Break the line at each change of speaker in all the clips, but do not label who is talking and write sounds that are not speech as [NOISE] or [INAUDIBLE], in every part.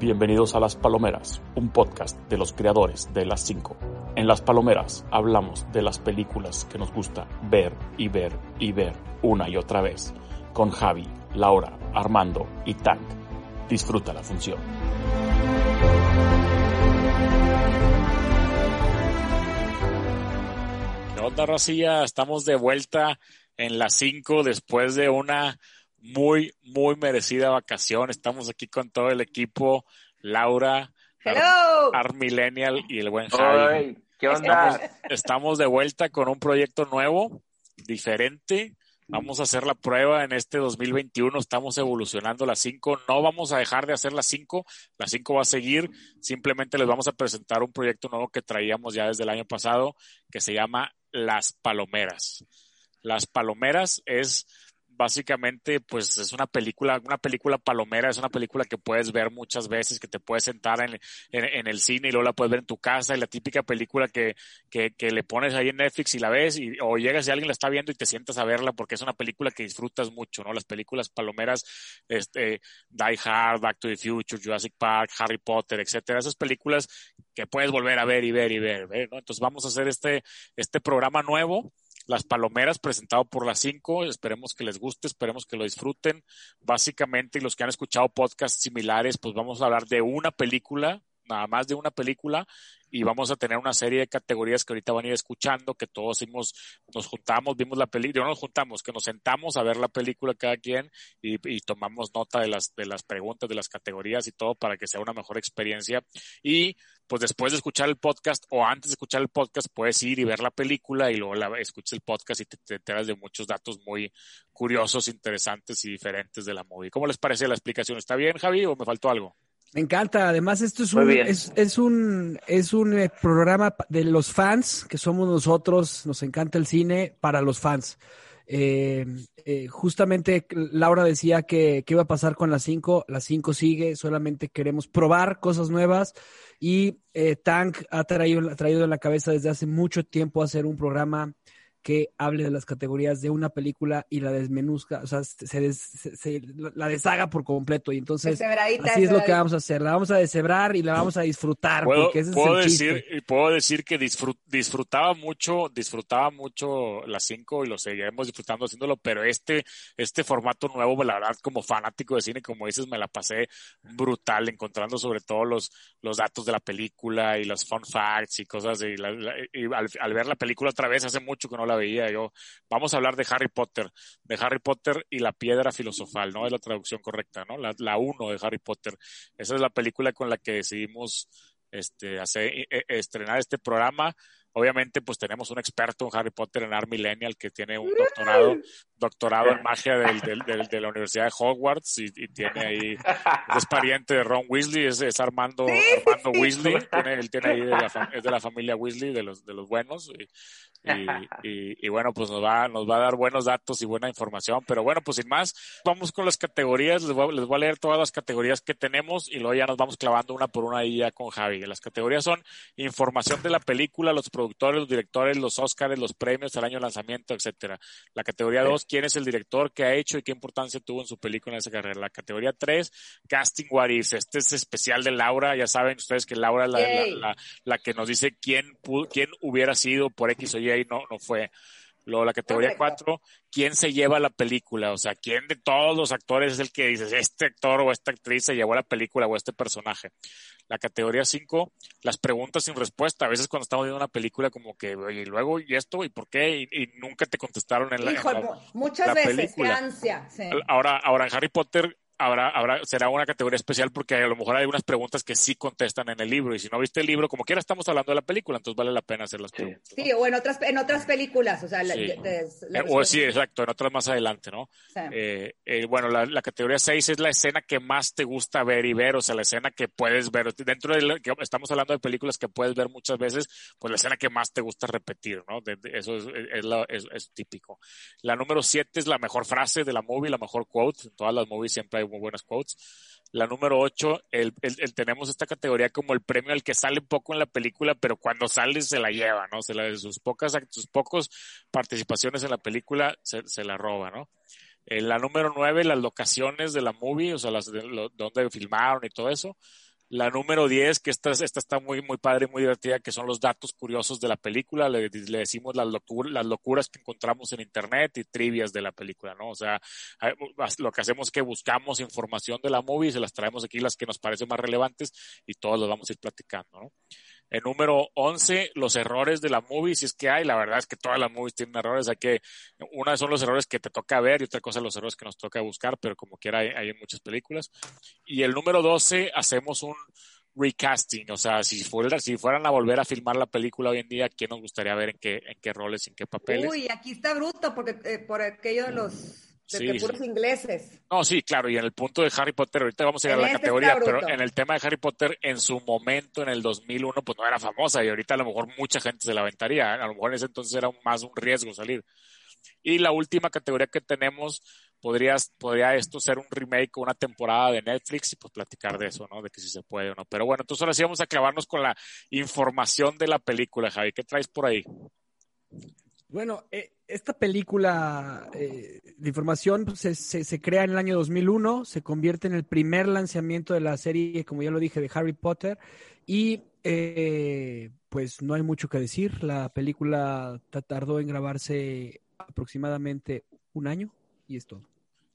Bienvenidos a Las Palomeras, un podcast de los creadores de Las 5. En Las Palomeras hablamos de las películas que nos gusta ver y ver y ver una y otra vez. Con Javi, Laura, Armando y Tank. Disfruta la función. ¿Qué onda, Rosilla? Estamos de vuelta en Las 5 después de una muy, muy merecida vacación. Estamos aquí con todo el equipo, Laura,
Hello.
Armillennial y el buen Javi.
¿Qué onda?
Estamos de vuelta con un proyecto nuevo, diferente. Vamos a hacer la prueba en este 2021. Estamos evolucionando las 5. No vamos a dejar de hacer las 5. Las 5 va a seguir. Simplemente les vamos a presentar un proyecto nuevo que traíamos ya desde el año pasado que se llama Las Palomeras. Las Palomeras es básicamente pues es una película, una película palomera, es una película que puedes ver muchas veces, que te puedes sentar en, en, en el cine y luego la puedes ver en tu casa, y la típica película que, que, que, le pones ahí en Netflix y la ves, y, o llegas y alguien la está viendo y te sientas a verla porque es una película que disfrutas mucho, ¿no? Las películas palomeras, este, Die Hard, Back to the Future, Jurassic Park, Harry Potter, etcétera, esas películas que puedes volver a ver y ver y ver, ver ¿no? Entonces vamos a hacer este, este programa nuevo las Palomeras, presentado por las cinco. Esperemos que les guste, esperemos que lo disfruten. Básicamente, y los que han escuchado podcasts similares, pues vamos a hablar de una película, nada más de una película, y vamos a tener una serie de categorías que ahorita van a ir escuchando, que todos hicimos, nos juntamos, vimos la película, no nos juntamos, que nos sentamos a ver la película cada quien y, y, tomamos nota de las, de las preguntas, de las categorías y todo para que sea una mejor experiencia. Y pues después de escuchar el podcast o antes de escuchar el podcast puedes ir y ver la película y luego la, escuchas el podcast y te, te enteras de muchos datos muy curiosos, interesantes y diferentes de la movie. ¿Cómo les parece la explicación? ¿Está bien, Javi, o me faltó algo?
Me encanta. Además, esto es un, es, es, un, es un eh, programa de los fans, que somos nosotros, nos encanta el cine para los fans. Eh, eh, justamente Laura decía que, que, iba a pasar con las 5, las 5 sigue, solamente queremos probar cosas nuevas y eh, Tank ha traído, ha traído en la cabeza desde hace mucho tiempo hacer un programa que hable de las categorías de una película y la desmenuzca, o sea, se, des, se, se la deshaga por completo. Y entonces, así es lo que vamos a hacer. La vamos a deshebrar y la vamos a disfrutar.
¿Puedo,
porque ese
puedo
es el
decir,
chiste.
puedo decir que disfrut, disfrutaba mucho, disfrutaba mucho las cinco y lo seguiremos disfrutando haciéndolo, pero este, este formato nuevo, la verdad, como fanático de cine, como dices, me la pasé brutal, encontrando sobre todo los, los datos de la película y los fun facts y cosas. Y, la, la, y al, al ver la película otra vez, hace mucho que no la veía yo. Vamos a hablar de Harry Potter, de Harry Potter y la piedra filosofal, ¿no? Es la traducción correcta, ¿no? La, la uno de Harry Potter. Esa es la película con la que decidimos este, hacer, estrenar este programa. Obviamente, pues tenemos un experto en Harry Potter en Art Millennial que tiene un doctorado, doctorado en [LAUGHS] magia del, del, del, de la Universidad de Hogwarts y, y tiene ahí, es pariente de Ron Weasley, es, es Armando, Armando Weasley, tiene, él tiene ahí de la, es de la familia Weasley, de los, de los buenos. Y, y, y, y, bueno, pues nos va, nos va a dar buenos datos y buena información. Pero bueno, pues sin más, vamos con las categorías. Les voy, a, les voy a leer todas las categorías que tenemos y luego ya nos vamos clavando una por una ahí ya con Javi. Las categorías son información de la película, los productores, los directores, los Oscars, los premios, el año de lanzamiento, etcétera. La categoría 2, quién es el director, qué ha hecho y qué importancia tuvo en su película en esa carrera. La categoría 3, casting what if. Este es especial de Laura. Ya saben ustedes que Laura es la, la, la, la, que nos dice quién, quién hubiera sido por X o Y y no, no fue. Luego la categoría 4, ¿quién se lleva la película? O sea, ¿quién de todos los actores es el que dices, este actor o esta actriz se llevó la película o este personaje? La categoría 5, las preguntas sin respuesta. A veces cuando estamos viendo una película como que, oye, y luego, ¿y esto? ¿Y por qué? Y, y nunca te contestaron en la,
Hijo,
en la,
muchas
la
veces,
película.
ansia. Sí.
Ahora, ahora en Harry Potter habrá, habrá, será una categoría especial porque a lo mejor hay algunas preguntas que sí contestan en el libro y si no viste el libro, como quiera estamos hablando de la película, entonces vale la pena hacer las preguntas.
Sí, o en otras, en otras películas, o sea, sí.
Eh, o sí, exacto, en otras más adelante, ¿no? Eh, eh, bueno, la, la, categoría 6 es la escena que más te gusta ver y ver, o sea, la escena que puedes ver, dentro de la, que estamos hablando de películas que puedes ver muchas veces, pues la escena que más te gusta repetir, ¿no? De, de, eso es, es, la, es, es, típico. La número 7 es la mejor frase de la movie, la mejor quote, en todas las movies siempre hay muy buenas quotes. La número 8, el, el, el, tenemos esta categoría como el premio al que sale poco en la película, pero cuando sale se la lleva, ¿no? Se la, de sus pocas, sus pocos participaciones en la película se, se la roba, ¿no? En la número 9, las locaciones de la movie, o sea, las de, lo, donde filmaron y todo eso. La número 10, que esta, esta está muy, muy padre y muy divertida, que son los datos curiosos de la película. Le, decimos las, locura, las locuras que encontramos en internet y trivias de la película, ¿no? O sea, lo que hacemos es que buscamos información de la movie se las traemos aquí, las que nos parecen más relevantes, y todos los vamos a ir platicando, ¿no? El número 11, los errores de la movie, si es que hay, la verdad es que todas las movies tienen errores, hay que, una son los errores que te toca ver y otra cosa los errores que nos toca buscar, pero como quiera hay, en muchas películas. Y el número 12, hacemos un recasting, o sea, si, fuera, si fueran a volver a filmar la película hoy en día, ¿quién nos gustaría ver en qué, en qué roles, en qué papeles?
Uy, aquí está bruto, porque eh, por aquello de los de sí, puros sí. ingleses.
No, sí, claro, y en el punto de Harry Potter, ahorita vamos a ir a la
este
categoría, pero en el tema de Harry Potter, en su momento, en el 2001, pues no era famosa y ahorita a lo mejor mucha gente se la aventaría, ¿eh? a lo mejor en ese entonces era más un riesgo salir. Y la última categoría que tenemos, podrías, podría esto ser un remake o una temporada de Netflix y pues platicar de eso, ¿no? De que si se puede o no. Pero bueno, entonces ahora sí vamos a clavarnos con la información de la película, Javi. ¿Qué traes por ahí?
Bueno, eh, esta película eh, de información pues, se, se, se, crea en el año 2001, se convierte en el primer lanzamiento de la serie, como ya lo dije, de Harry Potter, y eh, pues no hay mucho que decir. La película tardó en grabarse aproximadamente un año y es todo.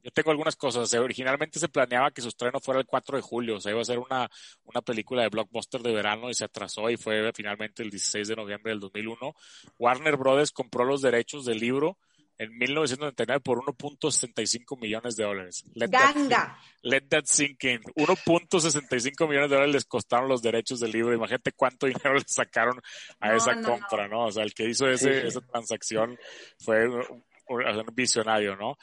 Yo tengo algunas cosas. Originalmente se planeaba que su estreno fuera el 4 de julio. O sea, iba a ser una, una película de blockbuster de verano y se atrasó y fue finalmente el 16 de noviembre del 2001. Warner Brothers compró los derechos del libro en 1999 por 1.65 millones de dólares.
Let ¡Ganga!
That, let that sink in. 1.65 millones de dólares les costaron los derechos del libro. Imagínate cuánto [LAUGHS] dinero le sacaron a no, esa no, compra, no. ¿no? O sea, el que hizo ese, sí. esa transacción fue un, un visionario, ¿no?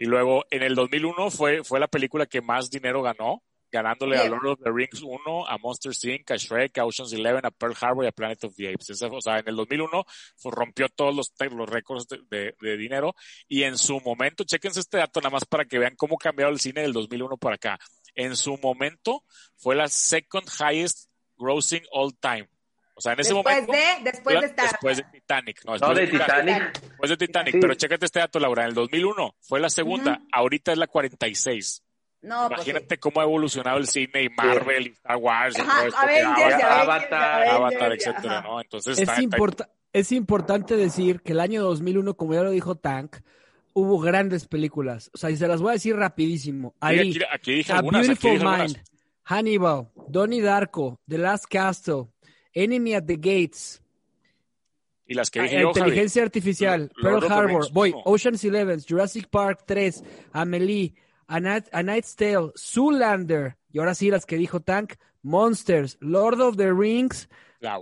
Y luego en el 2001 fue, fue la película que más dinero ganó, ganándole a Lord of the Rings 1, a Monster Inc., a Shrek, a Ocean's Eleven, a Pearl Harbor y a Planet of the Apes. Esa, o sea, en el 2001 fue, rompió todos los, los récords de, de, de, dinero y en su momento, chequense este dato nada más para que vean cómo cambió el cine del 2001 para acá. En su momento fue la second highest grossing all time. O sea, en ese
después
momento.
De, después de estar.
Después de Titanic. No,
después no de,
de
Titanic.
Titanic. Después de Titanic. Sí. Pero chécate este dato, Laura. En el 2001 fue la segunda. Uh -huh. Ahorita es la 46.
No,
Imagínate
pues,
cómo ha evolucionado el cine y Marvel sí. y Star Wars y todo esto.
Avengers,
que ahora,
Avatar,
Avatar, etcétera, ¿no? Entonces
es,
está,
es importante decir que el año 2001, como ya lo dijo Tank, hubo grandes películas. O sea, y se las voy a decir rapidísimo. Ahí,
aquí, aquí, dije
A
algunas,
Beautiful
aquí dije
Mind,
algunas.
Hannibal, Donnie Darko, The Last Castle, Enemy at the Gates,
y las que
ah,
yo,
Inteligencia
Javi.
Artificial, Pearl Harbor,
Rings, no.
Ocean's Eleven, Jurassic Park 3, Amelie, A, Night, A Night's Tale, Zoolander, y ahora sí las que dijo Tank, Monsters, Lord of the Rings.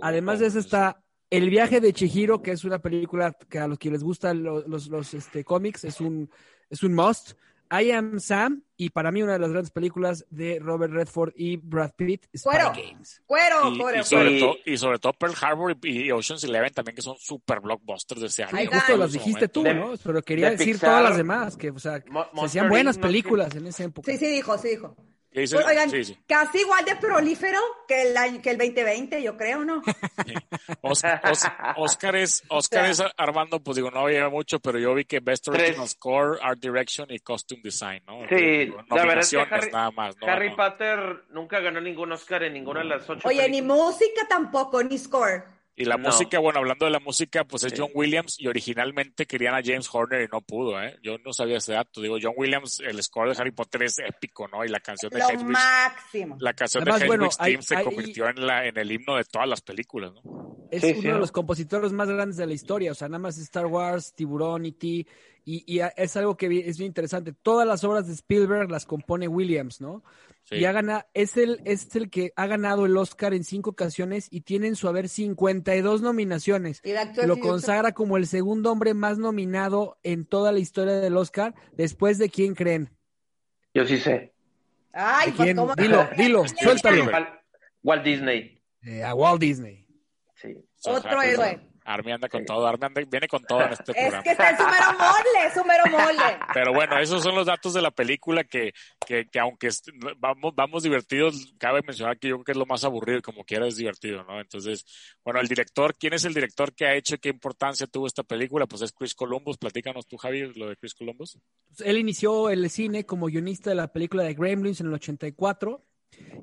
Además de eso está El viaje de Chihiro, que es una película que a los que les gustan los, los, los este, cómics es un, es un must. I Am Sam y para mí una de las grandes películas de Robert Redford y Brad Pitt, Spy
Cuero.
Games.
Cuero,
Y,
cuero,
y sobre
cuero.
todo, y sobre todo Pearl Harbor y, y Ocean's Eleven también, que son super blockbusters de ese año.
Ahí
justo las dijiste tú,
De-
¿no? Pero quería
de
decir
Pixar,
todas las demás, que, o sea,
Mo-
se hacían buenas
no
películas en esa época.
Sí, sí dijo, sí dijo. Pues, oigan,
Sí, sí.
casi igual de prolífero que el, año- que el 2020, yo creo, ¿no? [LAUGHS]
Os- Os- Oscar es, Oscar es Armando, pues digo, no lleva mucho, pero yo vi que Best
Tres.
Original Score, Art Direction y Costume Design, ¿no?
Sí,
Digo,
la verdad es que Harry,
nada más, ¿no?
Harry. Potter nunca ganó ningún Oscar en ninguna de las ocho
Oye, ni música tampoco, ni score.
Y la
No.
música, bueno, hablando de la música, pues es
Sí.
John Williams y originalmente querían a James Horner y no pudo, ¿eh? Yo no sabía ese dato. Digo, John Williams, el score de Harry Potter es épico, ¿no? Y la canción de
Lo
Hedwig,
máximo.
la canción
Además,
de
bueno, hay-
Team se
hay-
convirtió en, la, en el himno de todas las películas, ¿no?
Es
Sí,
uno
sí.
de los compositores más grandes de la historia, o sea, nada más Star Wars, Tiburón, E.T., Y, es algo que es bien interesante. Todas las obras de Spielberg las compone Williams, ¿no? Y ha ganado, es el, es el que ha ganado el Oscar en cinco ocasiones y tiene en su haber 52 nominaciones. Lo consagra como el segundo hombre más nominado en toda la historia del Oscar, después de quién creen.
Yo sí sé.
Ay, pues, ¿cómo?
Dilo, [LAUGHS] dilo, suéltalo.
Walt Disney.
Eh, a Walt Disney.
Sí.
Otro héroe.
Army anda con todo, Army viene con todo en este programa.
Es que está en su mero mole, su mero mole. [LAUGHS]
Pero bueno, esos son los datos de la película que, que, que aunque vamos, vamos divertidos, cabe mencionar que yo creo que es lo más aburrido, como quiera es divertido, ¿no? Entonces, bueno, el director, ¿quién es el director que ha hecho qué importancia tuvo esta película? Pues es Chris Columbus, platícanos tú, Javi, lo de Chris Columbus.
Él inició el cine como guionista de la película de Gremlins en el 84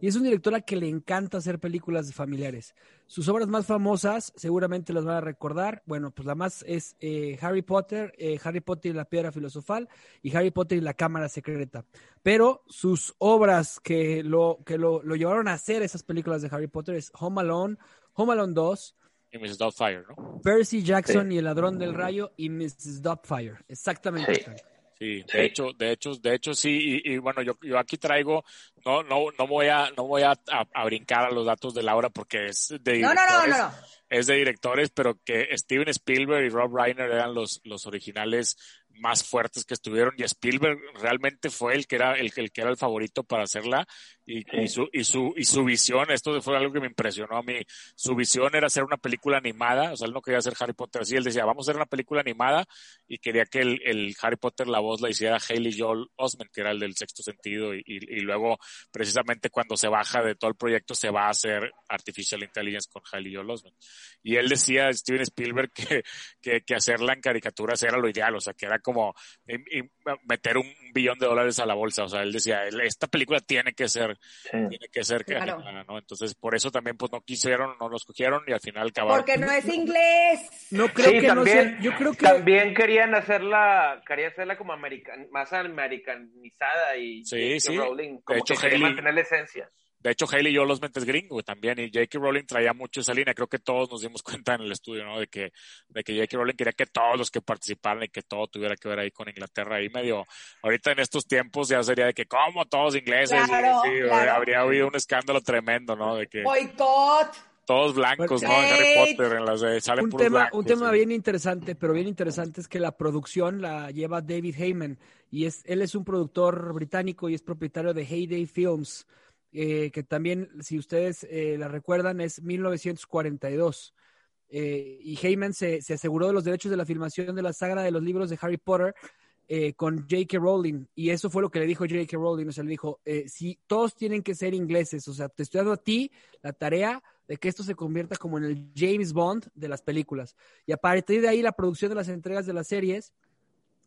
y es un director a que le encanta hacer películas de familiares. Sus obras más famosas, seguramente las van a recordar. Bueno, pues la más es eh, Harry Potter, eh, Harry Potter y la Piedra Filosofal y Harry Potter y la Cámara Secreta. Pero sus obras que lo, que lo, llevaron a hacer esas películas de Harry Potter es Home Alone, Home Alone 2.
Y Mrs. Doubtfire, ¿no?
Percy Jackson y el ladrón del rayo y Mrs. Doubtfire. Exactamente.
Sí, de hecho, de hecho, de hecho sí, y, bueno, yo, yo aquí traigo, no, no, no voy a, no voy a, a, brincar a los datos de Laura porque es de
no, no, no, no,
es de directores, pero que Steven Spielberg y Rob Reiner eran los, los originales más fuertes que estuvieron y Spielberg realmente fue el que era el, el que era el favorito para hacerla y, y, su y su y su visión esto fue algo que me impresionó a mí su visión era hacer una película animada o sea él no quería hacer Harry Potter así él decía vamos a hacer una película animada y quería que el, el Harry Potter la voz la hiciera Haley Joel Osment que era el del sexto sentido y, y, luego precisamente cuando se baja de todo el proyecto se va a hacer Artificial Intelligence con Haley Joel Osment y él decía Steven Spielberg [LAUGHS] que, que, que hacerla en caricaturas era lo ideal o sea que era como meter un billón de dólares a la bolsa. O sea, él decía, esta película tiene que ser, tiene que ser claro. ¿no? Entonces, por eso también, pues, no quisieron, no los cogieron y al final acabaron.
Porque no es inglés.
No creo que también, no sé, yo creo que...
También querían hacerla, quería hacerla como american, más americanizada y...
Sí, sí.
Rowling, como de hecho, que mantener la esencia.
De hecho, Haley yo los mentes gringo también, y J.K. Rowling traía mucho esa línea. Creo que todos nos dimos [LAUGHS] cuenta en el estudio, ¿no? De que, de que J.K. Rowling quería que todos los que participaran y que todo tuviera que ver ahí con Inglaterra. Ahí medio, ahorita en estos tiempos ya sería de que, como todos ingleses? habría habido un escándalo tremendo, ¿no? De que.
Boicot
todos blancos, ¿no? En Harry Potter, en las de salen
un tema, Un tema bien interesante, pero bien interesante es que la producción la lleva David Heyman y es él es un productor británico y es propietario de Heyday Films. Eh, que también, si ustedes eh, la recuerdan, es 1942. Eh, y Heyman se, se, aseguró de los derechos de la filmación de la saga de los libros de Harry Potter con J.K. Rowling. Y eso fue lo que le dijo J.K. Rowling. O sea, le dijo, si todos tienen que ser ingleses, o sea, te estoy dando a ti la tarea de que esto se convierta como en el James Bond de las películas. Y a partir de ahí, la producción de las entregas de las series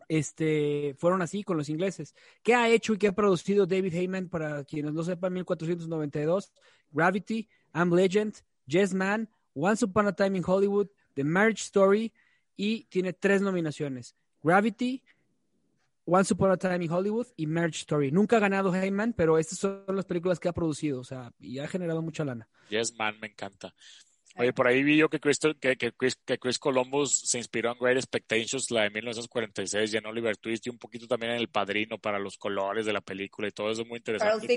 este, fueron así con los ingleses. ¿Qué ha hecho y qué ha producido David Heyman para quienes no sepan? 1492, Gravity, I'm Legend, Yes Man, Once Upon a Time in Hollywood, The Marriage Story y tiene tres nominaciones. Gravity, Once Upon a Time in Hollywood y Marriage Story. Nunca ha ganado Heyman, pero estas son las películas que ha producido, o sea, y ha generado mucha lana.
Yes Man me encanta. Oye, por ahí vi yo que Chris, que, que, Chris, Columbus se inspiró en Great Expectations, la de 1946, y en Oliver Twist, y un poquito también en El Padrino para los colores de la película y todo eso muy interesante.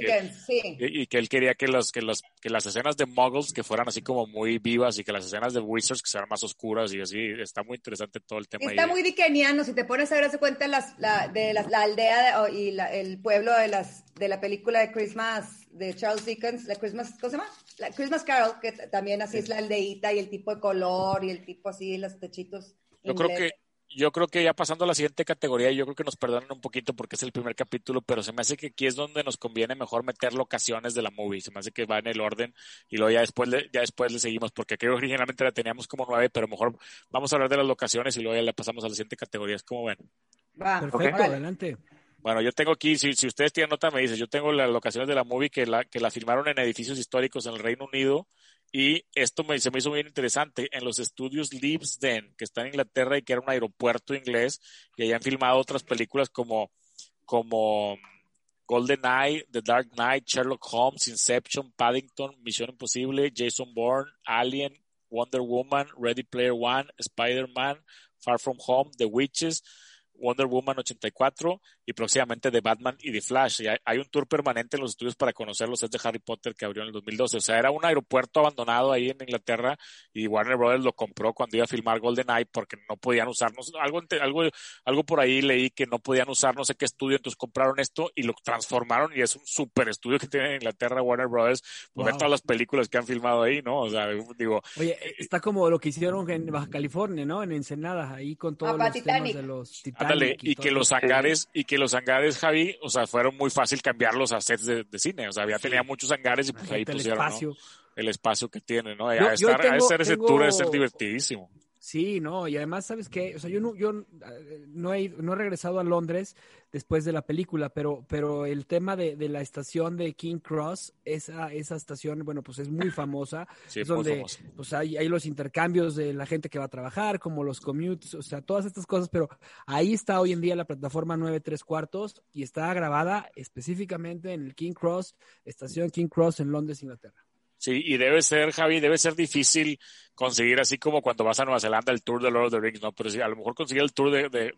y, que él quería que, los, que, los, que las escenas de Muggles que fueran así como muy vivas y que las escenas de Wizards que sean más oscuras y así. Está muy interesante todo el tema.
Está muy dickeniano, si te pones a ver, cuenta las, la, de la aldea y el pueblo de, las, de la película de Christmas de Charles Dickens, la Christmas, ¿cómo se llama? La Christmas Carol, que también así es la aldeíta y el tipo de color y el tipo así, los techitos.
Yo creo que yo creo que ya pasando a la siguiente categoría, yo creo que nos perdonan un poquito porque es el primer capítulo, pero se me hace que aquí es donde nos conviene mejor meter locaciones de la movie. Se me hace que va en el orden y luego ya después le, ya después le seguimos, porque creo que originalmente la teníamos como nueve, pero mejor vamos a hablar de las locaciones y luego ya le pasamos a la siguiente categoría. Es como ven.
Va, Perfecto, adelante.
Bueno, yo tengo aquí, si, si ustedes tienen nota, me dice, yo tengo las locaciones de la movie que la, que la filmaron en edificios históricos en el Reino Unido y esto me, se me hizo bien interesante, en los estudios Leavesden, que está en Inglaterra y que era un aeropuerto inglés, y hayan filmado otras películas como, como Golden Eye, The Dark Knight, Sherlock Holmes, Inception, Paddington, Misión Imposible, Jason Bourne, Alien, Wonder Woman, Ready Player One, Spider-Man, Far From Home, The Witches, Wonder Woman 84 y próximamente de Batman y The Flash. Y hay, un tour permanente en los estudios para conocer los sets de Harry Potter que abrió en el 2012. O sea, era un aeropuerto abandonado ahí en Inglaterra y Warner Brothers lo compró cuando iba a filmar Golden Eye porque no podían usarnos. Algo, algo, algo por ahí leí que no podían usar no sé qué estudio, entonces compraron esto y lo transformaron y es un super estudio que tiene en Inglaterra Warner Brothers. Pues ver todas las películas que han filmado ahí, ¿no? O sea, digo.
Oye, está como lo que hicieron en Baja California, ¿no? En Ensenada, ahí con todos los temas de los
Titanic. y, que los hangares, y que los hangares, Javi, o sea, fueron muy fácil cambiarlos a sets de, cine. O sea, ya tenía muchos hangares y pues ahí pusieron el espacio, el espacio que tiene, ¿no? a, estar, a estar ese tour debe ser divertidísimo.
Sí, no, y además, ¿sabes qué? O sea, yo no, yo no he, no he regresado a Londres después de la película, pero, pero el tema de, de la estación de King Cross, esa, esa estación, bueno, pues es muy famosa. [LAUGHS] Sí, es donde pues hay, hay los intercambios de la gente que va a trabajar, como los commutes, o sea, todas estas cosas, pero ahí está hoy en día la plataforma 9 3 cuartos y está grabada específicamente en el King Cross, estación King Cross en Londres, Inglaterra.
Sí, y debe ser, Javi, debe ser difícil conseguir así como cuando vas a Nueva Zelanda el tour de Lord of the Rings, ¿no? Pero sí, a lo mejor conseguir el tour de, de,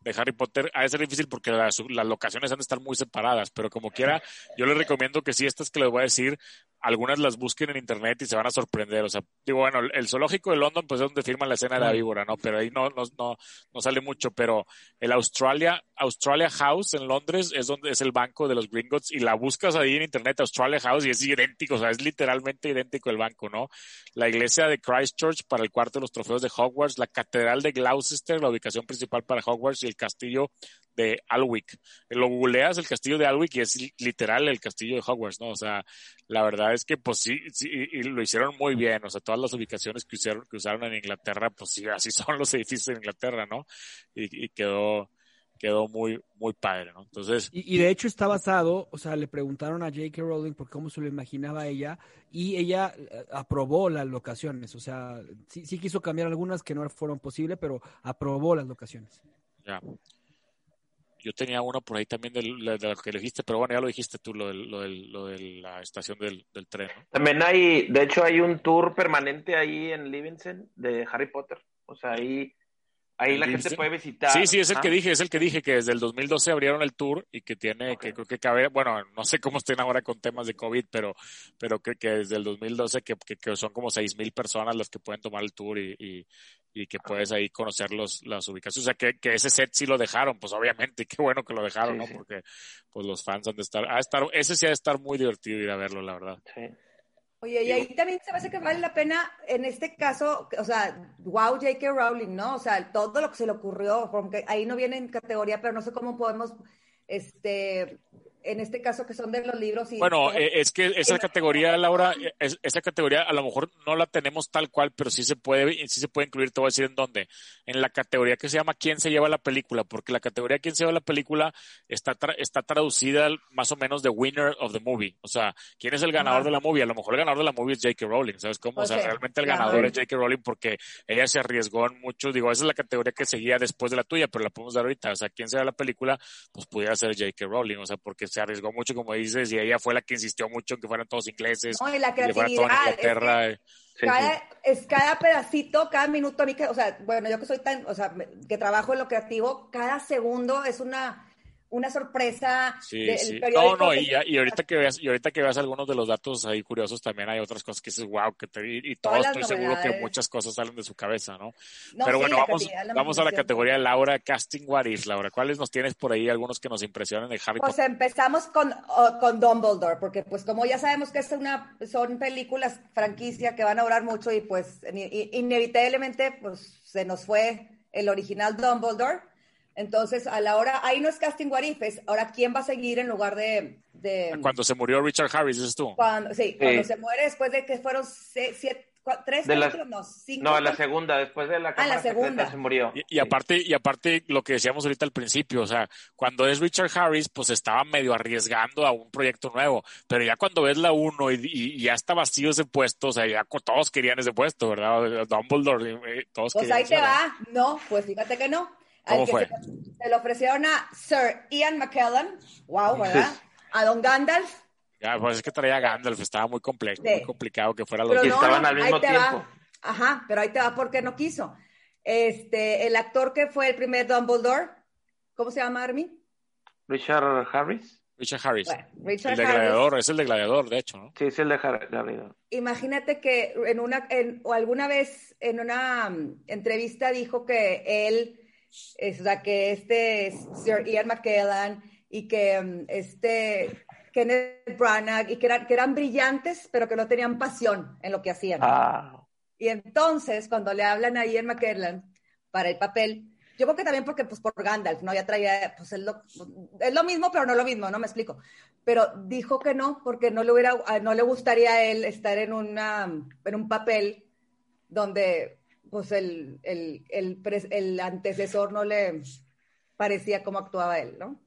de, Harry Potter de ser difícil porque las, las, locaciones han de estar muy separadas, pero como quiera, yo les recomiendo que sí, estas que les voy a decir, algunas las busquen en internet y se van a sorprender. O sea, digo, bueno, el zoológico de London, pues es donde firman la escena de la víbora, ¿no? Pero ahí no, no, no, no sale mucho. Pero el Australia, Australia House en Londres es donde es el banco de los Gringotts y la buscas ahí en internet, Australia House, y es idéntico, o sea, es literalmente idéntico el banco, ¿no? La iglesia de Christchurch para el cuarto de los trofeos de Hogwarts, la catedral de Gloucester, la ubicación principal para Hogwarts y el castillo de Alwick. Lo googleas el castillo de Alwick y es literal el castillo de Hogwarts, ¿no? O sea, la verdad es que pues sí, sí y lo hicieron muy bien, o sea, todas las ubicaciones que usaron, que usaron en Inglaterra, pues sí, así [LAUGHS] son los edificios en Inglaterra, ¿no? Y, quedó, quedó muy, muy padre, ¿no? Entonces.
Y, de hecho está basado, o sea, le preguntaron a J.K. Rowling por cómo se lo imaginaba ella, y ella eh, aprobó las locaciones, o sea, sí, sí quiso cambiar algunas que no fueron posibles, pero aprobó las locaciones.
Ya. Yo tenía uno por ahí también de, lo que dijiste, pero bueno, ya lo dijiste tú, lo, lo, lo de la estación del, tren.
También hay, de hecho, hay un tour permanente ahí en Livingston de Harry Potter. O sea, ahí Ahí la gente puede visitar.
Sí, sí, es el que dije, es el que dije que desde el 2012 abrieron el tour y que tiene, que creo que cabe, bueno, no sé cómo estén ahora con temas de COVID, pero, pero que, que desde el 2012 que, que, son como seis mil personas las que pueden tomar el tour y, y, y que puedes ahí conocer los, las ubicaciones. O sea, que, que ese set sí lo dejaron, pues obviamente, y [LAUGHS] qué bueno que lo dejaron, ¿no? Porque pues los fans han de estar, a estar, ese sí ha de estar muy divertido ir a verlo, la verdad. Sí.
Oye, y ahí también se me hace que vale la pena, en este caso, o sea, wow, J.K. Rowling, ¿no? O sea, todo lo que se le ocurrió, porque ahí no viene en categoría, pero no sé cómo podemos, este, en este caso que son de los libros. Y,
bueno, eh, es que esa categoría, Laura, esa categoría a lo mejor no la tenemos tal cual, pero sí se puede, sí se puede incluir, te voy a decir en dónde. En la categoría que se llama ¿Quién se lleva la película? Porque la categoría ¿Quién se lleva la película? está, está traducida más o menos de winner of the movie. O sea, ¿quién es el ganador de la movie? A lo mejor el ganador de la movie es J.K. Rowling, ¿sabes cómo? O sea, realmente el ganador es J.K. Rowling porque ella se arriesgó en mucho. Digo, esa es la categoría que seguía después de la tuya, pero la podemos dar ahorita. O sea, ¿quién se lleva la película? Pues pudiera ser J.K. Rowling, o sea, porque se arriesgó mucho como dices, y ella fue la que insistió mucho en que fueran todos ingleses.
No, y la creatividad. Eh. cada, es cada pedacito, cada minuto, a mí que, o sea, bueno, yo que soy tan, o sea, que trabajo en lo creativo, cada segundo es una una sorpresa.
Sí, sí. No, no, y, y, ahorita que veas, y ahorita que veas algunos de los datos ahí curiosos, también hay otras cosas que dices, wow, que te y, todo estoy seguro que muchas cosas salen de su cabeza, ¿no? Pero bueno, vamos, vamos a la categoría de Laura, Casting What Is, Laura. ¿Cuáles nos tienes por ahí algunos que nos impresionan de Harry
Potter? Pues empezamos con, con Dumbledore, porque pues como ya sabemos que es una, son películas franquicia que van a durar mucho y pues inevitablemente pues se nos fue el original Dumbledore entonces, a la hora, ahí no es casting what ahora quién va a seguir en lugar de...
Cuando se murió Richard Harris, dices tú.
Cuando, sí, cuando se muere después de que fueron siete, tres
de no, cinco. No, la segunda, después de la
ah, la segunda.
se murió.
Y, aparte, y aparte lo que decíamos ahorita al principio, o sea, cuando es Richard Harris, pues estaba medio arriesgando a un proyecto nuevo, pero ya cuando ves la uno y, ya está vacío ese puesto, o sea, ya todos querían ese puesto, ¿verdad? Dumbledore, eh, todos
pues ahí te va, no, pues fíjate que no.
¿Cómo fue?
Se, lo ofrecieron a Sir Ian McKellen, wow, ¿verdad? A Don Gandalf.
Ya, pues es que traía a Gandalf, estaba muy complejo, muy complicado que fuera los
que estaban al mismo tiempo.
Ajá, pero ahí te va porque no quiso. Este, el actor que fue el primer Dumbledore, ¿Cómo se llama, Armin?
Richard Harris.
Richard Harris. el de Gladiador, es el de Gladiador, de hecho, ¿no?
Sí, es el de Gladiador.
Imagínate que en una, o alguna vez en una mm, entrevista dijo que él, es, o sea, que este Sir Ian McKellen y que mm, este Kenneth Branagh y que eran, que eran brillantes, pero que no tenían pasión en lo que hacían.
Ah.
Y entonces, cuando le hablan a Ian McKellen para el papel, yo creo que también porque, pues, por Gandalf, ¿no? Ya traía, pues, es lo, es lo mismo, pero no lo mismo, ¿no? Me explico. Pero dijo que no, porque no le hubiera, no le gustaría a él estar en una, en un papel donde, pues, el, el, el, el antecesor no le parecía cómo actuaba él, ¿no?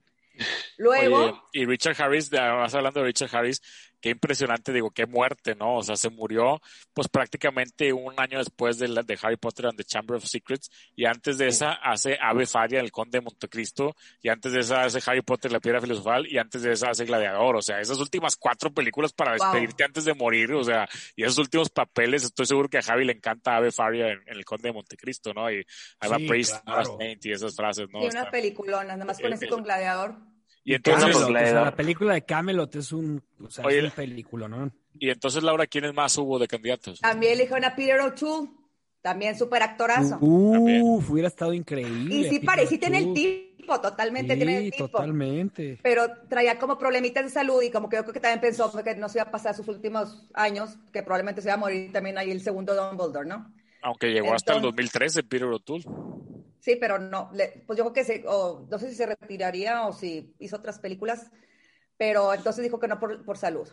Luego.
y Richard Harris, además hablando de Richard Harris, qué impresionante, digo, qué muerte, ¿no? O sea, se murió pues prácticamente un año después de, de Harry Potter and the Chamber of Secrets y antes de esa hace Ave Faria, el Conde de Montecristo y antes de esa hace Harry Potter, la Piedra Filosofal y antes de esa hace Gladiador, o sea, esas últimas cuatro películas para despedirte antes de morir, o sea, y esos últimos papeles, estoy seguro que a Javi le encanta Ave Faria en, el Conde de Montecristo, ¿no? Y Ava sí, Priest, y esas frases, ¿no?
Y una peliculona, nada más con ese con Gladiador.
Y entonces,
la película de Camelot es un, o sea, es una película, ¿no?
Y entonces, Laura, ¿quiénes más hubo de candidatos?
También eligieron a Peter O'Toole, también súper actorazo.
Uf, hubiera estado increíble.
Y sí, parece, tiene el tipo, totalmente tiene el tipo.
totalmente.
Pero traía como problemitas de salud y como que yo creo que también pensó que no se iba a pasar sus últimos años, que probablemente se iba a morir también ahí el segundo Dumbledore, ¿no?
Aunque llegó hasta el 2013, Peter O'Toole.
Sí, pero no, pues yo creo que se, o, no sé si se retiraría o si hizo otras películas, pero entonces dijo que no por, por salud.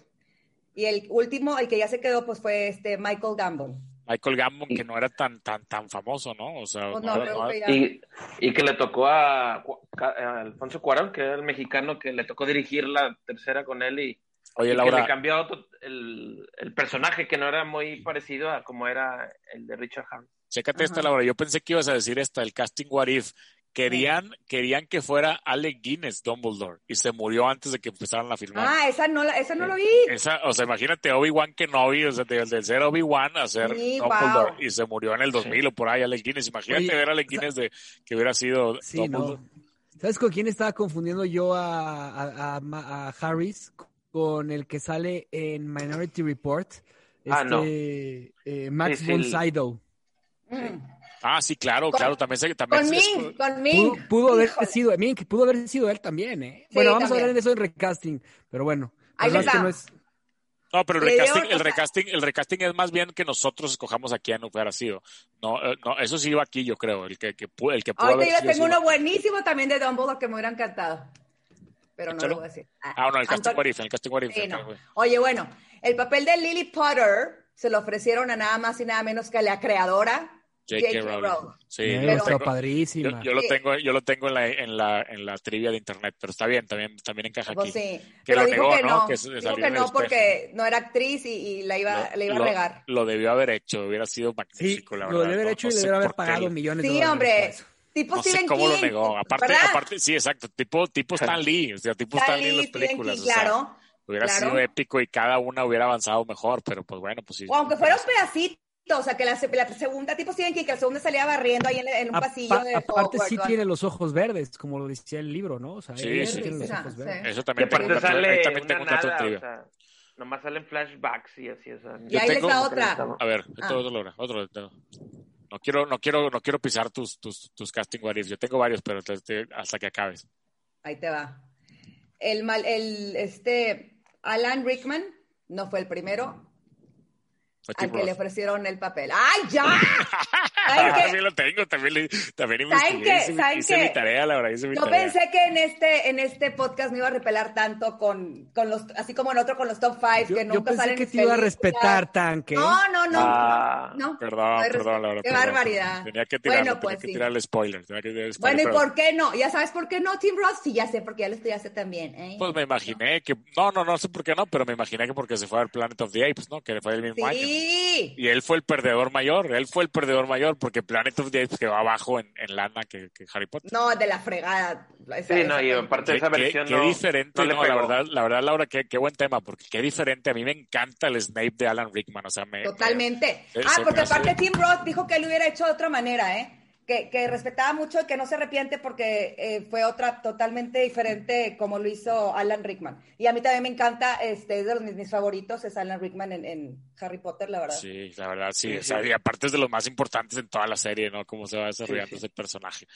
Y el último, el que ya se quedó, pues fue este Michael Gambon.
Michael Gambon, que no era tan tan tan famoso, ¿no? O sea,
pues no,
y, y, que le tocó a, a, Alfonso Cuarón, que era el mexicano, que le tocó dirigir la tercera con él y,
Oye,
que le cambió el, el, personaje, que no era muy parecido a como era el de Richard Harris.
Chécate esta, Laura. Yo pensé que ibas a decir esta, el casting What If. Querían, querían que fuera Alec Guinness Dumbledore y se murió antes de que empezaran a filmar.
Ah, esa no, esa no lo vi.
Esa, o sea, imagínate Obi-Wan Kenobi, o sea, del ser Obi-Wan a ser Dumbledore y se murió en el 2000 o por ahí Alec Guinness. Imagínate ver a Alec Guinness de que hubiera sido sí, Dumbledore.
¿Sabes con quién estaba confundiendo yo a, a, Harris? Con el que sale en Minority Report.
ah, no.
Este, eh, Max von Sydow.
Mm.
Ah, sí, claro, claro, también sé que también
con Ming, con Ming.
Pudo, haber sido Ming, pudo haber sido él también, ¿eh? bueno, vamos a hablar de eso en recasting, pero bueno.
Ahí
es
que
no, es...
no, pero el recasting, el recasting, el recasting es más bien que nosotros escojamos a quién hubiera sido. No, eh, no, eso sí iba aquí, yo creo, el que, que el que pudo
Ahorita yo tengo uno buenísimo también de Dumbledore que me hubiera encantado. Pero no lo voy a decir.
Ah, no, el casting What el casting What
Oye, bueno, el papel de Lily Potter se lo ofrecieron a nada más y nada menos que a la creadora J.K. Rowling.
Sí,
pero, padrísima.
Yo, lo tengo, yo lo tengo en la, en la, en la trivia de internet, pero está bien, también, también encaja
pues
aquí.
sí.
Que
pero
lo
dijo
negó,
que
¿no?
no,
Que
dijo que no porque no era actriz y, y la iba, le iba
lo,
a regar.
Lo debió haber hecho, hubiera sido magnífico,
sí,
la
verdad.
Lo
debió haber hecho y le debió haber pagado millones
sí,
de dólares.
Sí, hombre. Tipo
no sé cómo
King,
lo negó. Aparte,
¿verdad?
aparte, sí, exacto. Tipo, tipo Stan Lee. O sea, tipo Stan, Stan Lee en las películas.
King,
o sea,
claro.
Hubiera
claro.
sido épico y cada una hubiera avanzado mejor, pero pues bueno, pues sí.
O aunque fuera un pedacito, o sea, que la, la segunda, tipo Stephen King, que la segunda salía barriendo ahí en, en un
A,
pasillo de
Aparte
Hogwarts,
sí
¿no?
tiene los ojos verdes, como lo decía el libro, ¿no? O sea,
Sí, sí.
tiene los ojos
sí.
verdes.
Eso también tengo
sale
también tengo
nada, o sea, nomás salen flashbacks y así, o sea.
Y ahí
tengo-
está otra.
A ver,
Ah.
otro, otro, Laura, otro. otro. No quiero, no quiero, no quiero pisar tus, tus, tus casting what. Yo tengo varios, pero te- te- hasta que acabes.
Ahí te va. El mal, el, este, Alan Rickman no fue el primero al que le ofrecieron el papel. ¡Ay, ya! [LAUGHS] ¿Saben qué?
también lo tengo, también, le, también
¿Saben
investigué,
qué?
hice,
¿Saben
hice
qué?
mi tarea, Laura, hice mi
Yo
tarea.
pensé que en este, en este podcast me iba a repelar tanto con, con los, así como en otro con los top five,
Yo,
que
yo
nunca
pensé
salen
que te iba a respetar, tanque.
No, no, no.
Ah,
no.
Perdón,
no
perdón. Laura.
Qué
perdón.
barbaridad.
Tenía que tirarle,
Bueno, pues
tenía que
sí.
tirarle spoiler. Tenía que tirarle
Bueno,
spoiler,
¿y
pero-
por qué no? ¿Ya sabes por qué no, Tim Roth? Sí, ya sé, porque ya lo estudiaste también. ¿eh?
Pues me imaginé que, no, no, no sé por qué no, pero me imaginé que porque se fue al Planet of the Apes, ¿no? Que fue el mismo año.
Sí.
Y él fue el perdedor mayor, él fue el perdedor mayor porque Planet of the Apes quedó abajo en, en lana que, que Harry Potter.
No, de la fregada. Esa-
Sí, no, y aparte
Qué,
esa versión
qué
no,
diferente,
no
no, la verdad, la verdad, Laura, qué, qué buen tema, porque qué diferente. A mí me encanta el Snape de Alan Rickman, o sea, me...
Totalmente.
me-
ah, porque
hace-
aparte Tim Roth dijo que él hubiera hecho de otra manera, ¿eh? Que, respetaba mucho y que no se arrepiente porque eh, fue otra totalmente diferente como lo hizo Alan Rickman. Y a mí también me encanta, este, es de los, mis, favoritos, es Alan Rickman en, Harry Potter, la verdad.
Sí, la verdad, sí. y aparte es de los más importantes en toda la serie, ¿no? Cómo se va desarrollando ese personaje.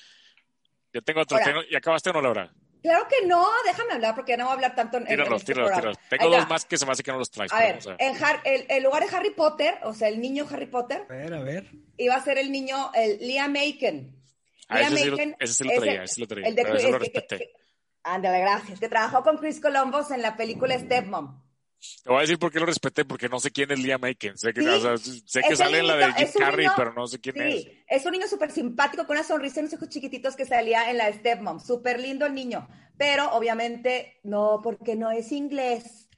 Yo tengo otro, ¿y acabaste o no, Laura?
Claro que no, déjame hablar porque no voy a hablar tanto en,
tíralos, este tíralos, Tengo dos más que se me hace que no los traes.
A ver, el, lugar de Harry Potter, o sea, el niño Harry Potter.
A ver, a ver.
Iba a ser el niño, el Liam Aiken.
Ah, Liam ese, Aiken, ese sí lo traía, ese lo traía. El de, pero lo respeté.
ándale, gracias. Que trabajó con Chris Columbus en la película Stepmom.
Te voy a decir por qué lo respeté, porque no sé quién es Liam Aiken. Sé que, sé que sale en la de Jim Carrey, pero no sé quién es.
Es un niño súper simpático, con una sonrisa y unos ojos chiquititos que salía en la de Stepmom. Súper lindo el niño. Pero obviamente no, porque no es inglés.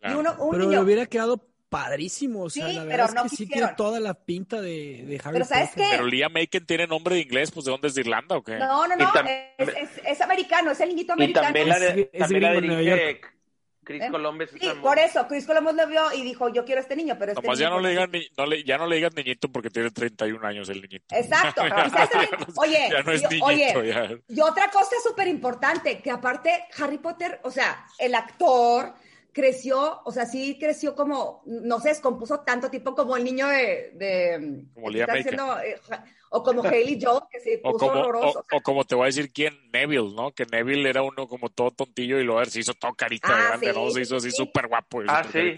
pero le hubiera quedado padrísimo. O sea, la verdad es que sí tiene toda la pinta de, de Harry
pero ¿sabes
Potter.
Qué?
Pero Liam Aiken tiene nombre de inglés, pues ¿de dónde es? ¿De Irlanda o qué?
No, no, no, es, es, americano, es el niñito americano.
Y también la de, es, también Chris ¿Eh? Columbus
sí, por eso, Chris Columbus lo vio y dijo, yo quiero a este niño, pero este
Nomás ya no le digan, no le, ya no le digan niñito porque tiene 31 años el niñito.
Exacto. [LAUGHS] oye, ya no es niñito, oye, y otra cosa súper importante, que aparte Harry Potter, o sea, el actor creció, o sea, sí creció como, no se descompuso tanto tipo como el niño de... de
como Liam
o como Haley Joel, que se puso o como, horroroso.
O, como te voy a decir quién, Neville, ¿no? Que Neville era uno como todo tontillo y luego se hizo todo carita ah, grande, ¿no? Se hizo así súper guapo.
Ah, sí.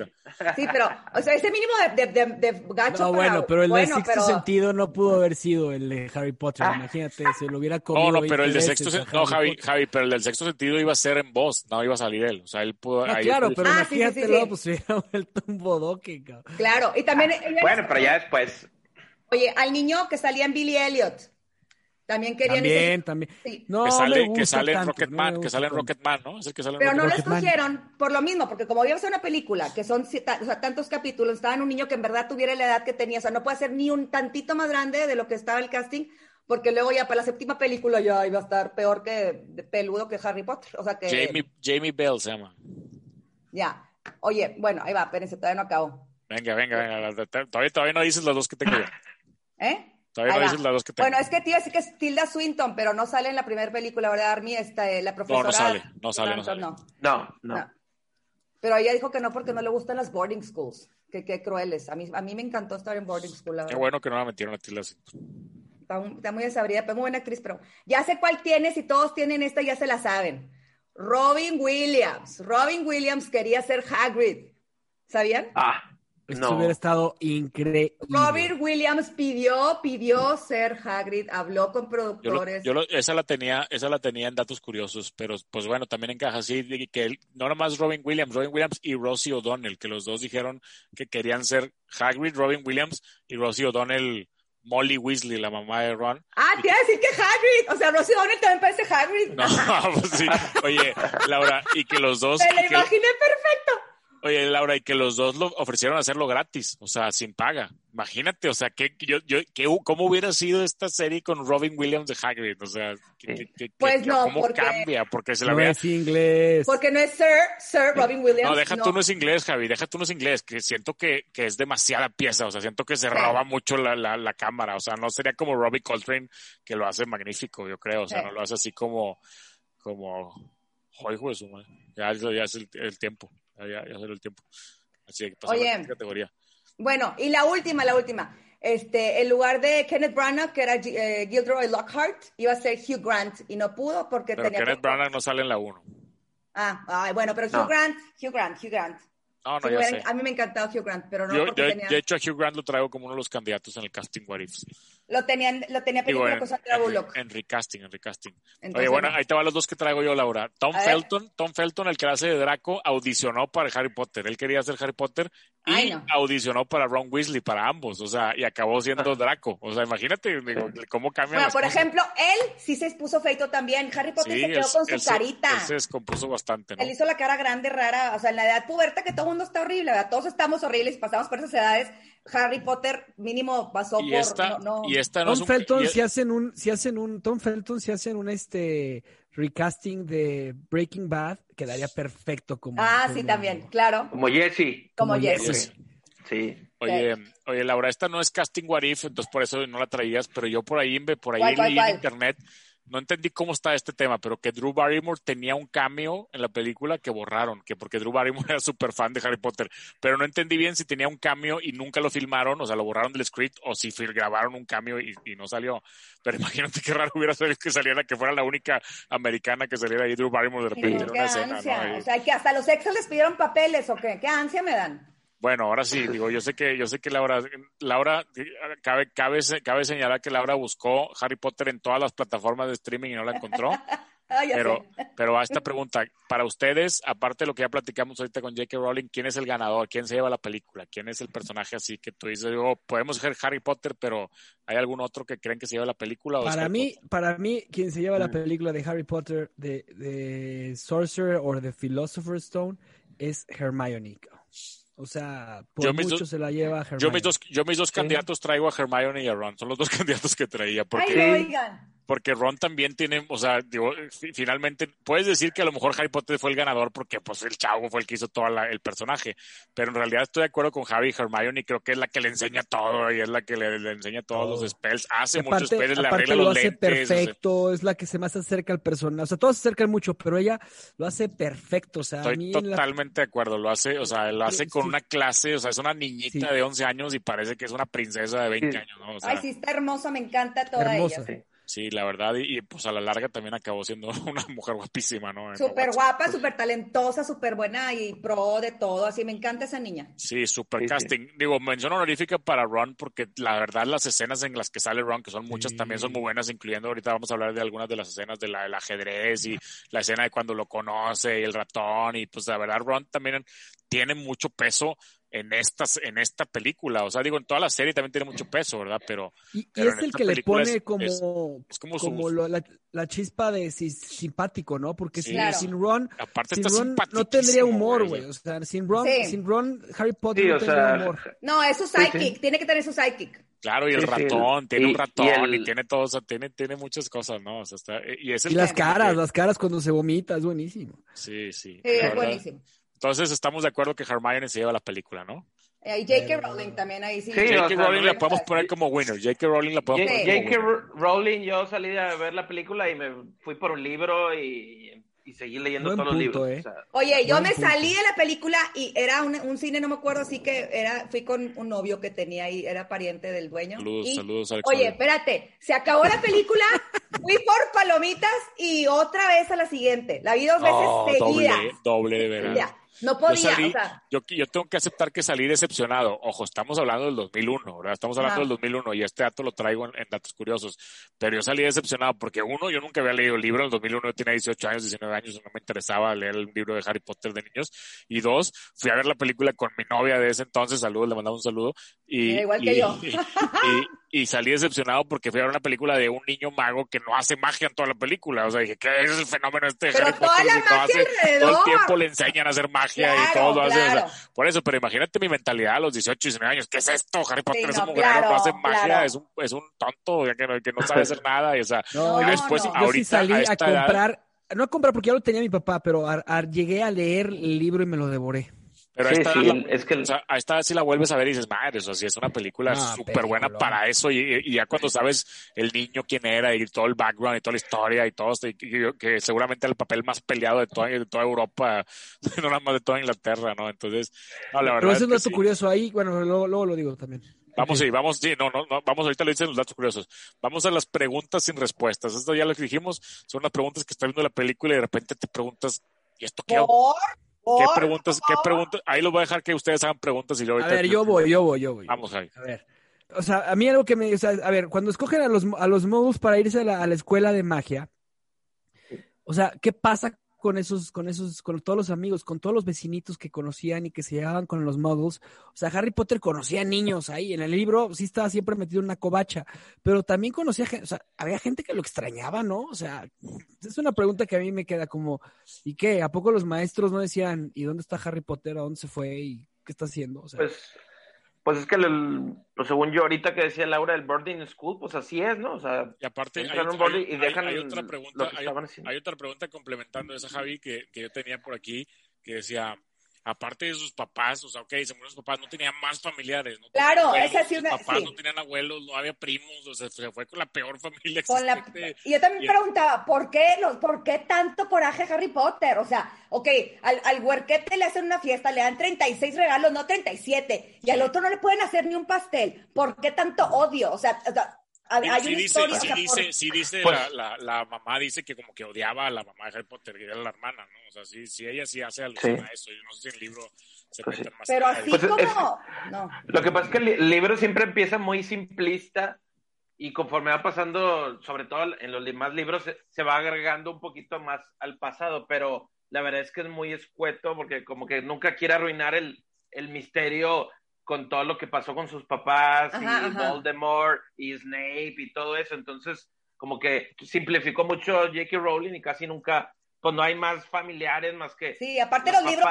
Sí, pero, o sea, ese mínimo de, de, de, gacho.
No, bueno, pero el de sexto sentido no pudo haber sido el de Harry Potter. Ah. Imagínate, se lo hubiera comido.
No, no, pero el de sexto sentido, no, Javi, Javi, pero el del sexto sentido iba a ser en voz, no iba a salir él. O sea, él pudo.
No,
ahí,
claro, pero ah, imagínate, luego, pues se hubiera [LAUGHS] vuelto un bodoque,
cabrón. Claro, y también.
bueno, pero ya después.
Oye, al niño que salía en Billy Elliot. También querían
También, también. Sí.
No, que sale, que sale en Rocketman, que sale en Rocketman, ¿no? Es el que sale en
Pero no lo escogieron por lo mismo, porque como había una película, que son o sea, tantos capítulos, estaba en un niño que en verdad tuviera la edad que tenía, o sea, no puede ser ni un tantito más grande de lo que estaba el casting, porque luego ya para la séptima película ya iba a estar peor que peludo que Harry Potter, o sea que...
Jamie, Jamie Bell se llama.
Ya. Oye, bueno, ahí va, espérense, todavía no acabo.
Venga, venga, venga, todavía, todavía no dices los dos que tengo yo. [LAUGHS]
¿Eh?
Bueno,
es que tío, sí que es Tilda Swinton, pero no sale en la primera película, ¿verdad, Army? Esta, eh, la profesora.
No, no sale, no sale, no sale.
No. No,
Pero ella dijo que no porque no le gustan las boarding schools. Que qué crueles. A mí, a mí me encantó estar en boarding school.
Qué bueno que no la metieron a Tilda
Swinton. Está, muy desabrida, pero muy buena actriz, pero ya sé cuál tienes y todos tienen esta, ya se la saben. Robin Williams. Robin Williams quería ser Hagrid. ¿Sabían?
Ah,
esto hubiera estado increíble.
Robert Williams pidió, pidió ser Hagrid, habló con productores.
Yo, esa la tenía, esa la tenía en datos curiosos, pero pues bueno, también encaja así que él, no nomás Robin Williams, Robin Williams y Rosie O'Donnell, que los dos dijeron que querían ser Hagrid, Robin Williams y Rosie O'Donnell. Molly Weasley, la mamá de Ron.
Ah, te iba a decir que Hagrid, o sea, Rosie O'Donnell también parece Hagrid.
No, [LAUGHS] pues sí. Oye, Laura, y que los dos.
Me la imaginé perfecto.
Oye, Laura, y que los dos lo ofrecieron hacerlo gratis, o sea, sin paga. Imagínate, o sea, que yo, yo, que, ¿cómo hubiera sido esta serie con Robin Williams de Hagrid? O sea,
pues no,
¿cómo
porque
cambia? Porque se la
no
vea...
es inglés.
Porque no es Sir, Sir Robin Williams.
No, deja tú no es inglés, Javi, deja tú no es inglés, que siento que, que es demasiada pieza, o sea, siento que se roba mucho la, la, la, cámara, o sea, no sería como Robbie Coltrane, que lo hace magnífico, yo creo, o sea, no lo hace así como, como, joder, su madre. Ya, ya es el, el tiempo, ya, ya, ya el tiempo. Así que
Oye,
categoría.
Bueno, y la última, la última. Este, el lugar de Kenneth Branagh, que era eh, Gilderoy Lockhart, iba a ser Hugh Grant y no pudo porque
pero
tenía.
Kenneth Branagh no sale en la 1.
Ah, ay, bueno, pero Hugh Grant, Hugh Grant, Hugh Grant.
No, no, ya sé.
A mí me encantaba Hugh Grant, pero no
yo,
porque
yo,
tenía...
De hecho, a Hugh Grant lo traigo como uno de los candidatos en el casting What Ifs.
Lo, tenían, lo tenía película con Sandra Bullock.
En, recasting, en recasting. Oye, bueno, ahí te van los dos que traigo yo, Laura. Tom Felton, Tom Felton, el que hace de Draco, audicionó para Harry Potter. Él quería ser Harry Potter y Ay, no. audicionó para Ron Weasley, para ambos. O sea, y acabó siendo Draco. O sea, imagínate digo, cómo cambia.
Bueno, por cosas. ejemplo, él sí se expuso feito también. Harry Potter sí, se quedó es, con su carita.
Él se descompuso bastante, ¿no?
Él hizo la cara grande, rara. O sea, en la edad puberta que todo el mundo está horrible, ¿verdad? Todos estamos horribles y pasamos por esas edades. Harry Potter mínimo pasó
y
por
esta,
no, no.
Y esta no
Tom
un,
Felton
y,
si hacen un si hacen un Tom Felton si hacen un este recasting de Breaking Bad quedaría perfecto como
Ah,
como,
sí también, claro.
Como Jesse.
Como, como Jesse. Jesse.
Sí.
Oye, oye, Laura, esta no es Casting What If, entonces por eso no la traías, pero yo por ahí, por ahí leí en internet no entendí cómo está este tema, pero que Drew Barrymore tenía un cameo en la película que borraron, que porque Drew Barrymore [LAUGHS] era súper fan de Harry Potter, pero no entendí bien si tenía un cameo y nunca lo filmaron, o sea, lo borraron del script, o si grabaron un cameo y, no salió. Pero [LAUGHS] imagínate qué raro hubiera sido que saliera, que fuera la única americana que saliera ahí Drew Barrymore de repente en una escena.
O sea, que hasta los exos les pidieron papeles, ¿o qué? ¿Qué ansia me dan?
Bueno, ahora sí, digo, yo sé que, yo sé que Laura, Laura, cabe, cabe, cabe señalar que Laura buscó Harry Potter en todas las plataformas de streaming y no la encontró. [LAUGHS] Ah, pero, pero a esta pregunta, para ustedes, aparte de lo que ya platicamos ahorita con J.K. Rowling, ¿quién es el ganador? ¿Quién se lleva la película? ¿Quién es el personaje así que tú dices, digo, podemos ser Harry Potter, pero ¿hay algún otro que creen que se lleva la película?
para mí, para mí, quien se lleva la mm. película de Harry Potter, de, de Sorcerer o de Philosopher's Stone, es Hermione. O sea, por mucho se la lleva a Hermione.
Yo mis dos, yo mis dos candidatos traigo a Hermione y a Ron. Son los dos [LAUGHS] candidatos que traía. Porque...
Ay, oigan
porque Ron también tiene, o sea, digo, finalmente puedes decir que a lo mejor Harry Potter fue el ganador porque pues el chavo fue el que hizo todo el personaje, pero en realidad estoy de acuerdo con Harry y Hermione y creo que es la que le enseña todo y es la que le, enseña todos los spells, hace muchos spells, le arregla lo hace
perfecto, es la que se más acerca al personaje, o sea, todos se acercan mucho, pero ella lo hace perfecto, o sea,
estoy totalmente de acuerdo, lo hace, o sea, lo hace con una clase, o sea, es una niñita de 11 años y parece que es una princesa de 20 años, ¿no?
Ay, sí, está hermosa, me encanta toda ella.
Sí, la verdad, y, pues a la larga también acabó siendo [LAUGHS] una mujer guapísima, ¿no?
Súper guapa, súper talentosa, súper buena y pro de todo, así me encanta esa niña.
Sí, súper casting. Digo, mención honorífica para Ron, porque la verdad las escenas en las que sale Ron, que son muchas, también son muy buenas, incluyendo ahorita vamos a hablar de algunas de las escenas de la, del ajedrez y la escena de cuando lo conoce y el ratón, y pues la verdad Ron también tiene mucho peso en estas en esta película. O sea digo en toda la serie también tiene mucho peso verdad pero
y, es el que le pone como como, la, chispa de simpático no porque sin, Ron
Aparte
no tendría humor güey. o sea sin Ron sin Ron Harry Potter no tendría humor.
No es su psychic tiene que tener su psychic.
Claro, y el ratón, tiene un ratón y, tiene todo, o sea, tiene, tiene muchas cosas, ¿no? O sea, está, y, es
y las caras, las caras cuando se vomita, es buenísimo.
Sí, sí.
Sí, es buenísimo.
Entonces estamos de acuerdo que Hermione se lleva la película, ¿no?
Eh, y J.K. Rowling también ahí sí.
J.K. Rowling la podemos poner como winner. J.K. Rowling la podemos poner
J.K. Rowling, yo salí a ver la película y me fui por un libro y, y seguí leyendo todos los libros.
Eh. Oye, yo me salí de la película y era un, un, cine, no me acuerdo, así que era, fui con un novio que tenía ahí, era pariente del dueño.
Saludos, saludos,
Oye, espérate, se acabó la película, [LAUGHS] fui por palomitas y otra vez a la siguiente. La vi dos veces seguidas.
Doble, doble de verdad.
No podía,
yo, yo, tengo que aceptar que salí decepcionado. Ojo, estamos hablando del 2001, ¿verdad? Estamos hablando del 2001 y este dato lo traigo en, datos curiosos. Pero yo salí decepcionado porque, uno, yo nunca había leído el libro. En el 2001 yo tenía 18 años, 19 años, no me interesaba leer el libro de Harry Potter de niños. Y dos, fui a ver la película con mi novia de ese entonces, saludos, le mandaba un saludo. Y,
igual que yo. [LAUGHS]
y [LAUGHS] salí decepcionado porque fui a ver una película de un niño mago que no hace magia en toda la película. O sea, dije, ¿qué es el fenómeno este
de Harry Potter?
todo el tiempo le enseñan a hacer magia y todo lo hace. por eso, pero imagínate mi mentalidad a los 18, 19 años. ¿Qué es esto? Harry Potter es un mujer no hace magia, es, un, es un tonto que, que no sabe hacer [LAUGHS] nada. Y, o sea, y después, ahorita.
salí a, comprar, no a comprar porque ya lo tenía mi papá, pero llegué a leer el libro y me lo devoré.
Pero sí, sí, es que o sea, a esta si la vuelves a ver y dices, madre, eso sí es una película súper buena para eso. Y, ya cuando sabes el niño quién era y todo el background y toda la historia y todo, y, que, seguramente era el papel más peleado de toda, de toda Europa, [LAUGHS] no nada más de toda Inglaterra, ¿no? Entonces, no, la verdad.
Pero eso es un dato curioso ahí, bueno, luego, luego, lo digo también.
Vamos, sí, vamos, sí, no, no, no, vamos, ahorita le dicen los datos curiosos. Vamos a las preguntas sin respuestas. Esto ya lo que dijimos, son las preguntas que está viendo la película y de repente te preguntas, ¿y esto qué? ¿Qué preguntas? ¿Qué preguntas? Ahí lo voy a dejar que ustedes hagan preguntas y luego.
A ver, yo voy, yo voy, yo voy.
Vamos ahí.
A ver. O sea, a mí algo que me. O sea, a ver, cuando escogen a los, a los moguls para irse a la, a la escuela de magia, o sea, ¿qué pasa con esos, con esos, con todos los amigos, con todos los vecinitos que conocían y que se llevaban con los muggles. O sea, Harry Potter conocía niños ahí. En el libro sí estaba siempre metido en una covacha, pero también conocía o sea, había gente que lo extrañaba, ¿no? O sea, es una pregunta que a mí me queda como, ¿y qué? ¿A poco los maestros no decían, ¿y dónde está Harry Potter? ¿A dónde se fue? ¿Y qué está haciendo? O sea,
pues pues es que, el, pues según yo ahorita que decía Laura, el boarding school, pues así es, ¿no? O sea,
y aparte hay, otra pregunta, hay, otra pregunta complementando esa, Javi, que, que yo tenía por aquí, que decía, aparte de sus papás, o sea, ok, se murieron sus papás, no tenía más familiares. No
claro,
esa
sí una.
Sus papás no tenían abuelos, no había primos, o sea, se fue con la peor [LAUGHS] familia
Y yo también preguntaba, ¿por qué, los, ¿por qué tanto coraje a Harry Potter? O sea, ok, al, al huerquete le hacen una fiesta, le dan 36 regalos, no 37, y al otro no le pueden hacer ni un pastel. ¿Por qué tanto odio? O sea, o sea hay
sí, dice, sí, dice, sí dice pues la, la, mamá dice que como que odiaba a la mamá de Harry Potter, que era la hermana, ¿no? O sea, sí, sí ella sí hace alusión a eso. Yo no sé si el libro se pues más.
Pero así pues como... no.
Lo que pasa es que el libro siempre empieza muy simplista y conforme va pasando, sobre todo en los demás libros, se, se va agregando un poquito más al pasado, pero la verdad es que es muy escueto porque como que nunca quiere arruinar el, el misterio con todo lo que pasó con sus papás y Voldemort y Snape y todo eso. Entonces, como que simplificó mucho J.K. Rowling y casi nunca, pues no hay más familiares más que.
Sí, aparte los, libros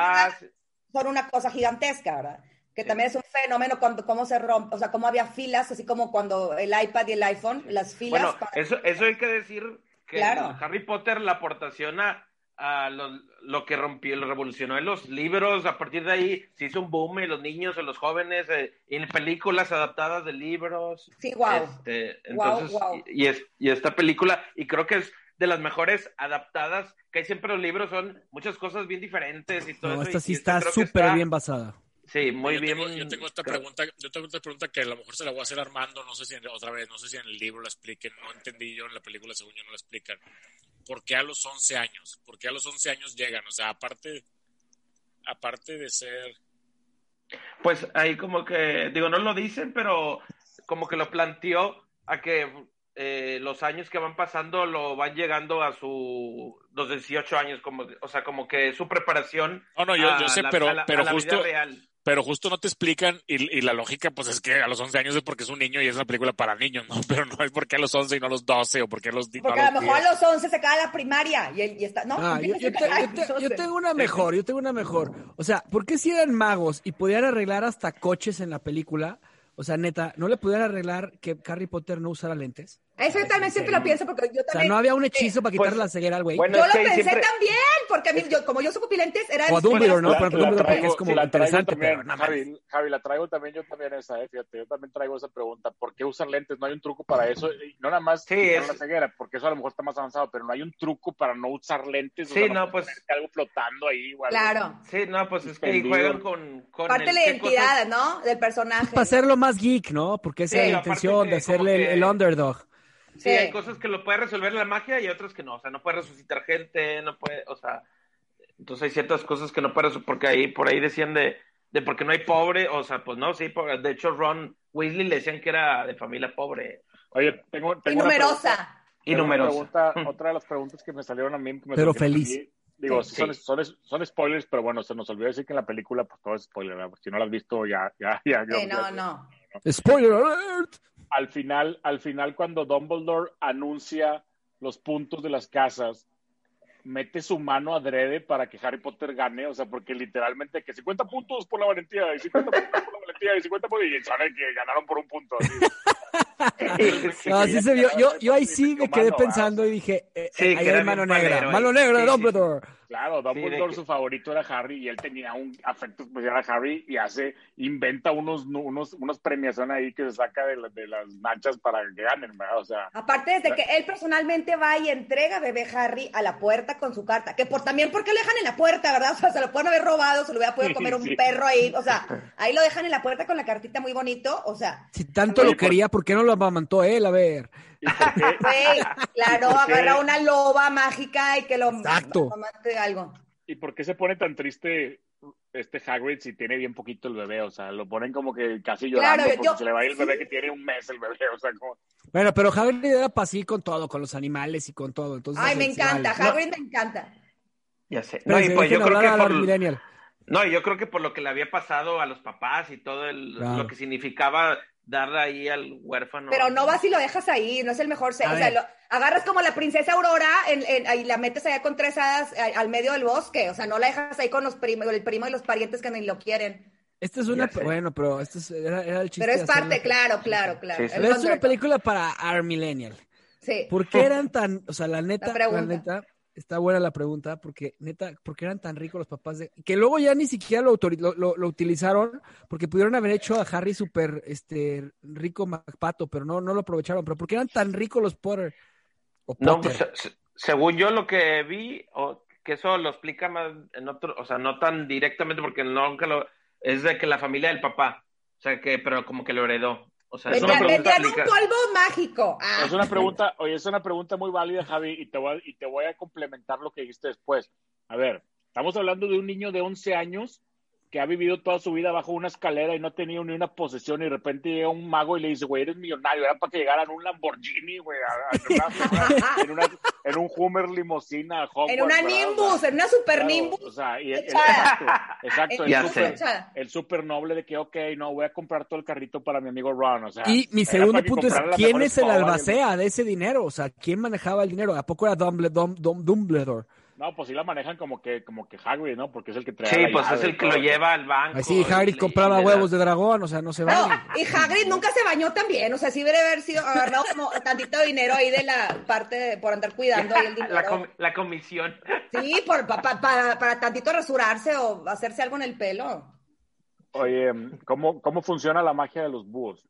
son una cosa gigantesca, ¿verdad? Que también es un fenómeno cuando cómo se rompe, o sea, cómo había filas, así como cuando el iPad y el iPhone, las filas.
Bueno, eso, eso hay que decir que Harry Potter, la aportación a, a lo, que rompió, lo revolucionó en los libros, a partir de ahí se hizo un boom en los niños, en los jóvenes, eh, en películas adaptadas de libros.
Sí, wow.
Este, entonces, Y, es, y esta película, y creo que es de las mejores adaptadas, que hay siempre los libros son muchas cosas bien diferentes y todo
no, Esta sí está súper bien basada.
Sí, muy
yo
bien.
Tengo, yo tengo esta pregunta, yo tengo esta pregunta que a lo mejor se la voy a hacer Armando, no sé si otra vez, no sé si en el libro la expliquen, no entendí yo en la película, según yo no la explican. ¿Por qué a los 11 años? ¿Por qué a los 11 años llegan? O sea, aparte, aparte de ser...
Pues ahí como que, digo, no lo dicen, pero como que lo planteó a que eh, los años que van pasando lo van llegando a su los 18 años, como, o sea, como que su preparación.
No, no, yo, sé, pero, pero justo, pero justo no te explican, y, la lógica, pues es que a los 11 años es porque es un niño y es una película para niños, ¿no? [LAUGHS] Pero no es porque a los 11 y no a los 12 o porque a los
Porque a, lo mejor a los 11 se cae la primaria y, y está, ¿no?
Ah, yo, tengo una mejor, yo tengo una mejor. O sea, ¿por qué si eran magos y podían arreglar hasta coches en la película? O sea, neta, ¿no le pudieran arreglar que Harry Potter no usara lentes?
Eso yo también siempre lo pienso porque yo también... O sea,
no había un hechizo para quitarle pues, la ceguera al güey.
Bueno, yo lo pensé también, porque a mí, yo, como yo soy pupilentes, era...
O a Dumbledore, ¿no? Pero Dumbledore es como interesante,
pero Javi, Javi, la traigo también yo también esa, eh, fíjate, yo también traigo esa pregunta. ¿Por qué usar lentes? No hay un truco para eso. no nada más
sí, es...
la ceguera, porque eso a lo mejor está más avanzado, pero no hay un truco para no usar lentes.
Sí, no, pues...
Algo flotando ahí. Igual,
claro.
Sí, no, pues es que juegan con... con
Parte de la identidad, ¿no? Del personaje.
Para hacerlo más geek, ¿no? Porque esa es la intención de hacerle el underdog.
Sí, hay cosas que lo puede resolver la magia y otras que no. O sea, no puede resucitar gente, no puede, o sea, entonces hay ciertas cosas que no puede resolver, porque ahí, por ahí decían de, de porque no hay pobre, o sea, pues no, sí, de hecho Ron Weasley le decían que era de familia pobre.
Oye, tengo, tengo
y numerosa.
y numerosa. [LAUGHS]
otra de las preguntas que me salieron a mí.
pero feliz.
digo, son, son, son, spoilers, pero bueno, se nos olvidó decir que en la película, pues todo es spoiler, ¿verdad? si no lo has visto, ya, ya, ya.
Sí, no, no.
Spoiler alert
al final, al final cuando Dumbledore anuncia los puntos de las casas, mete su mano adrede para que Harry Potter gane, o sea, porque literalmente que 50 puntos por la valentía y 50 puntos por la valentía y 50 puntos y saben que ganaron por un punto. [LAUGHS]
no, así se vio. Yo, yo ahí sí me quedé pensando y dije, eh, ahí hay mano negra, mano negra de Dumbledore.
Claro, Dumbledore su favorito era Harry y él tenía un afecto especial a Harry y hace, inventa unos, unos, unos premiación ahí que se saca de, de las manchas para que ganen, ¿verdad? O sea.
Aparte desde que él personalmente va y entrega a bebé Harry a la puerta con su carta, que por también porque lo dejan en la puerta, ¿verdad? O sea, se lo pueden haber robado, se lo hubiera podido comer un perro ahí, o sea, ahí lo dejan en la puerta con la cartita muy bonito, o sea.
Si tanto lo quería, ¿por qué no lo amamantó él? A ver. [LAUGHS]
claro, agarra una loba mágica y que lo
Exacto.
algo.
¿Y por qué se pone tan triste este Hagrid si tiene bien poquito el bebé? O sea, lo ponen como que casi llorando porque se le va a ir el bebé que tiene un mes el bebé. O sea, como...
Bueno, pero Hagrid era para sí con todo, con los animales y con todo. Entonces,
Ay, me encanta, Hagrid me encanta.
Ya sé. no, y pues yo creo que por... No, yo creo que por lo que le había pasado a los papás y todo el, lo que significaba darle ahí al huérfano.
Pero no vas y lo dejas ahí, no es el mejor. O sea, lo, agarras como la princesa Aurora y la metes allá con tres hadas al medio del bosque. O sea, no la dejas ahí con los primos, el primo y los parientes que ni lo quieren.
Esta es una, bueno, pero esto es, era, el chiste.
Pero es parte, claro, claro, claro.
Pero es una película para our millennial.
Sí.
¿Por qué [LAUGHS] eran tan, o sea, la neta, la, neta, está buena la pregunta, porque neta, ¿por qué eran tan ricos los papás de... Que luego ya ni siquiera lo, lo, utilizaron, porque pudieron haber hecho a Harry súper este, rico Macpato, pero no, no lo aprovecharon. Pero ¿por qué eran tan ricos los Potter?
no, pues, según yo lo que vi, o que eso lo explica más en otro, o sea, no tan directamente, porque nunca lo... Es de que la familia del papá, o sea, que, pero como que lo heredó. O sea,
es una pregunta un polvo mágico.
Ah. Es una pregunta, oye, es una pregunta muy válida, Javi, y te, voy a, y te voy a complementar lo que dijiste después. A ver, estamos hablando de un niño de 11 años que ha vivido toda su vida bajo una escalera y no ha tenido ni una posesión y de repente llega un mago y le dice, güey, eres millonario, era para que llegaran un Lamborghini, güey, [LAUGHS] en, un Hummer limosina.
en una Nimbus, en una super Nimbus.
O sea, y, exacto, exacto el, super, el, super, noble de que, ok, no, voy a comprar todo el carrito para mi amigo Ron, o sea.
Y mi segundo punto es, ¿quién es el albacea de ese dinero? O sea, ¿quién manejaba el dinero? ¿A poco era Dumbledore? Dumbledore?
No, pues sí la manejan como que, como que Hagrid, ¿no? Porque es el que trae.
Sí, pues es el que lo lleva al banco.
sí, Hagrid compraba huevos de dragón, o sea, no se va.
No, y Hagrid nunca se bañó también, o sea, sí debe haber sido agarrado como tantito dinero ahí de la parte por andar cuidando ahí el [LAUGHS] dinero.
La, la comisión.
Sí, por, para, para tantito rasurarse o hacerse algo en el pelo.
Oye, ¿cómo, ¿cómo funciona la magia de los búhos?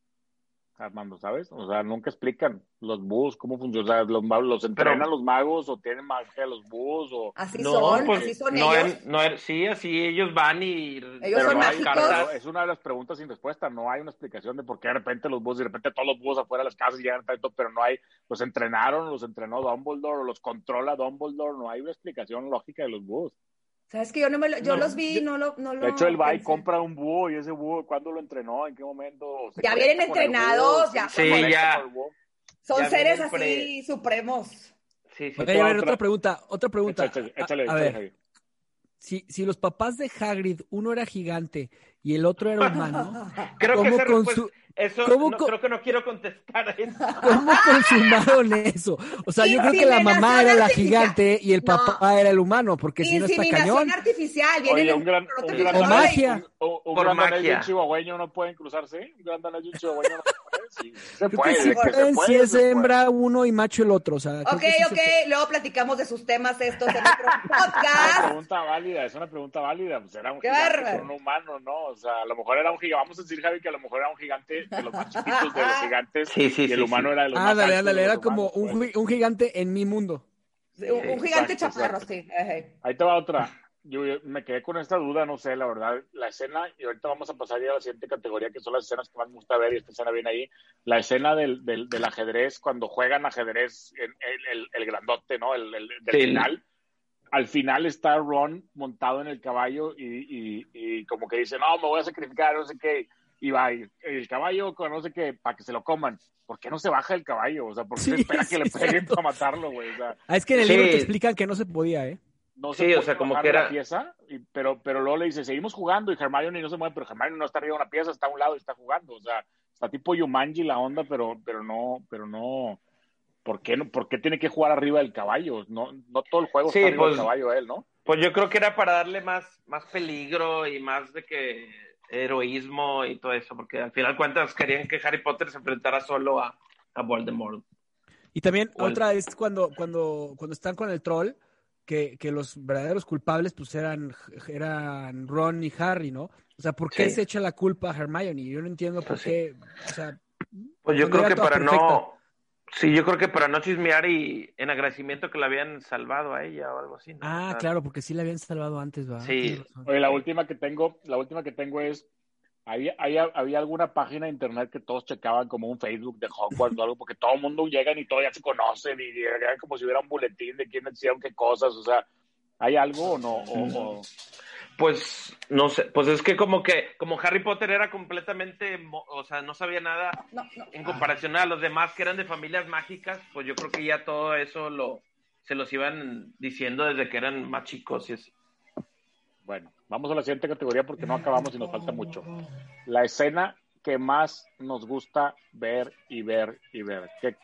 Armando, ¿sabes? O sea, nunca explican los búhos, cómo funcionan. O sea, los, los entrenan los magos o tienen magia los búhos o...
Así son, pues, así son ellos.
no, sí, así ellos van y...
Ellos son mágicos.
Es una de las preguntas sin respuesta. No hay una explicación de por qué de repente los búhos, de repente todos los búhos afuera de las casas llegan tanto, pero no hay... Los entrenaron, los entrenó Dumbledore o los controla Dumbledore. No hay una explicación lógica de los búhos.
¿Sabes que yo no me lo, yo los vi no lo, no lo
De hecho, él va y compra un búho y ese búho, ¿cuándo lo entrenó? ¿En qué momento?
ya vienen entrenados, ya.
Sí, ya.
Son seres así supremos.
Sí, sí. a ver, otra, pregunta, otra pregunta. Échale, a, ver, si, si los papás de Hagrid, uno era gigante y el otro era humano, [LAUGHS]
creo ¿cómo que con su eso no, creo que no quiero contestar eso. [LAUGHS]
¿Cómo consumaron eso? O sea, yo creo que la mamá era la gigante y el papá era el humano, porque si no está cañón.
artificial, viene
un gran, un gran
o magia.
Un, un gran danés y un chihuahueño no pueden cruzarse. Un gran danés y un chihuahueño no pueden. Sí, se puede,
sí
puede,
si es hembra uno y macho el otro. O sea,
ok, ok, luego platicamos de sus temas estos en otro [LAUGHS] podcast.
Es una pregunta válida, es una pregunta válida. Pues era un gigante, un humano, ¿no? O sea, a lo mejor era un gigante. Vamos a decir, Javi, que a lo mejor era un gigante de los más chiquitos de los [LAUGHS] gigantes
sí, sí,
y el humano era de los
ah,
más
dale, dale, era como un, un, gigante en mi mundo.
un, gigante chaparro, sí.
Ahí te va otra. Yo, me quedé con esta duda, no sé, la verdad, la escena, y ahorita vamos a pasar ya a la siguiente categoría, que son las escenas que más me gusta ver, y esta escena viene ahí, la escena del, del, del ajedrez, cuando juegan ajedrez, en, el, el, grandote, ¿no? El, el del final al final está Ron montado en el caballo y, y, y, como que dice, no, me voy a sacrificar, no sé qué, y va, el caballo con no sé qué, para que se lo coman. ¿Por qué no se baja el caballo? O sea, ¿por qué se espera que le peguen para matarlo, güey? O sea,
ah, es que en el libro te explican que no se podía, ¿eh?
No se sí, o sea, como que era... la pieza, y, pero, pero luego le dice, seguimos jugando, y Hermione no se mueve, pero Hermione no está arriba de una pieza, está a un lado y está jugando, o sea, está tipo Yumanji la onda, pero, pero no, pero no, ¿por qué, no, ¿por qué tiene que jugar arriba del caballo? No, no todo el juego está arriba del pues, caballo él, ¿no?
Pues yo creo que era para darle más, más peligro y más de que heroísmo y todo eso, porque al final cuentas querían que Harry Potter se enfrentara solo a, a Voldemort.
Y también otra es cuando, cuando, cuando están con el troll, que, que, los verdaderos culpables pues eran, eran Ron y Harry, ¿no? O sea, ¿por qué se echa la culpa a Hermione? Yo no entiendo por pues qué, o sea...
Pues yo creo que para no... Sí, yo creo que para no chismear y en agradecimiento que la habían salvado a ella o algo así.
Ah, claro, porque sí la habían salvado antes, ¿verdad?
Sí.
Oye, la última que tengo, la última que tengo es, había, había, había, alguna página de internet que todos checaban como un Facebook de Hogwarts o algo, porque todo el mundo llega y todo ya se conocen y, y como si hubiera un boletín de quién hicieron qué cosas, o sea, ¿hay algo o no? o...
Pues no sé, pues es que como que como Harry Potter era completamente, o sea, no sabía nada en comparación a los demás que eran de familias mágicas, pues yo creo que ya todo eso lo se los iban diciendo desde que eran más chicos y así.
Bueno, vamos a la siguiente categoría porque no acabamos y nos falta mucho. La escena que más nos gusta ver y ver y ver. ¿Qué,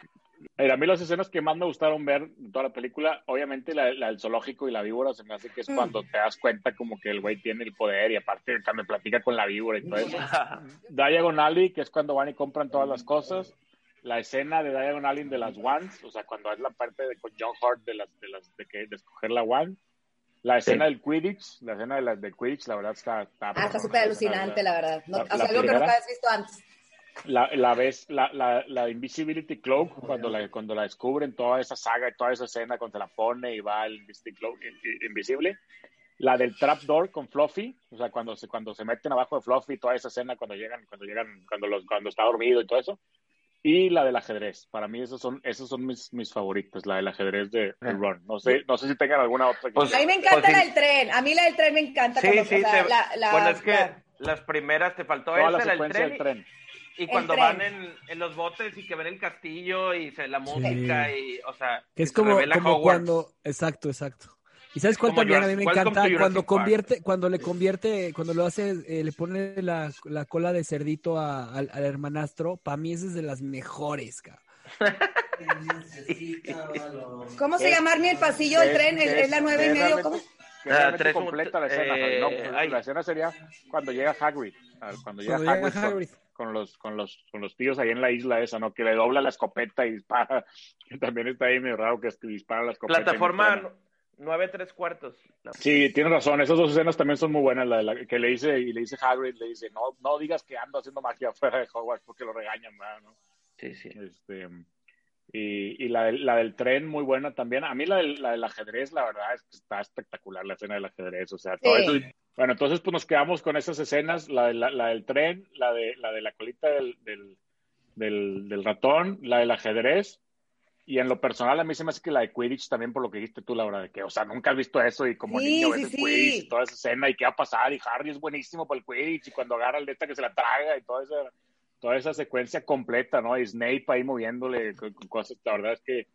a mí las escenas que más me gustaron ver de toda la película, obviamente la, del zoológico y la víbora, se me hace que es mm. cuando te das cuenta como que el güey tiene el poder y aparte me platica con la víbora y todo eso. [LAUGHS] Diagon Alley, que es cuando van y compran todas las cosas. la escena de Diagon Alley de las Wands, o sea, cuando es la parte de con John Hart de las de las de, que, de escoger la Wand, la escena del Quidditch, la escena de la, del Quidditch, la verdad está... Está,
ah, está súper alucinante, la verdad. No, la, o sea, algo que nunca habías visto antes.
La, la vez, la, la, la, Invisibility Cloak, cuando la, cuando la descubren, toda esa saga y toda esa escena, cuando se la pone y va el Invisible Cloak invisible. La del Trapdoor con Fluffy, o sea, cuando se, cuando se meten abajo de Fluffy, toda esa escena, cuando llegan, cuando llegan, cuando, los, cuando está dormido y todo eso y la del ajedrez. Para mí esos son, esos son mis, mis favoritos, la del ajedrez de, de Ron. No sé, no sé si tengan alguna otra.
Pues, a mí me encanta pues la del tren. A mí la del tren me encanta.
Sí, sí, bueno, es que las primeras te faltó esa, la, del tren. tren. Y, cuando van en, en, los botes y que ven el castillo y se, la música y, o sea,
que es como, como cuando, exacto, exacto. ¿Y sabes cuál también a mí me encanta? Cuando convierte, cuando le convierte, cuando lo hace, eh, le pone la, la, cola de cerdito al, hermanastro, para mí esa es de las mejores, cabrón. [LAUGHS]
¿Cómo se llama el pasillo del tren? ¿Es, la nueve y medio? ¿Cómo?
Ah, tres, completa la escena. Eh, no, pues, la escena sería cuando llega Hagrid. Cuando llega, Hagrid, Con, los, con, los, con los tíos ahí en la isla esa, ¿no? Que le dobla la escopeta y dispara. [LAUGHS] Que también está ahí medio raro que, es que dispara la escopeta.
Plataforma nueve tres cuartos.
Sí, tienes razón. Esas dos escenas también son muy buenas. La, de la que le dice y le dice Hagrid, le dice, no, no digas que ando haciendo magia fuera de Hogwarts porque lo regañan, ¿no?
Sí, sí.
Este, y, y la, la, del tren, muy buena también. A mí la del, la del ajedrez, la verdad, es que está espectacular la escena del ajedrez. O sea, todo eso. Bueno, entonces pues nos quedamos con esas escenas, la, de, la, del tren, la de la, de la colita del, del, del, del ratón, la del ajedrez y en lo personal, a mí se me hace que la de Quidditch también, por lo que dijiste tú, Laura, de que, o sea, nunca has visto eso y como niño ves el Quidditch y toda esa escena y qué va a pasar. Y Harry es buenísimo para el Quidditch y cuando agarra el de esta que se la traga y toda esa, toda esa secuencia completa, ¿no? Y Snape ahí moviéndole cosas. La verdad es que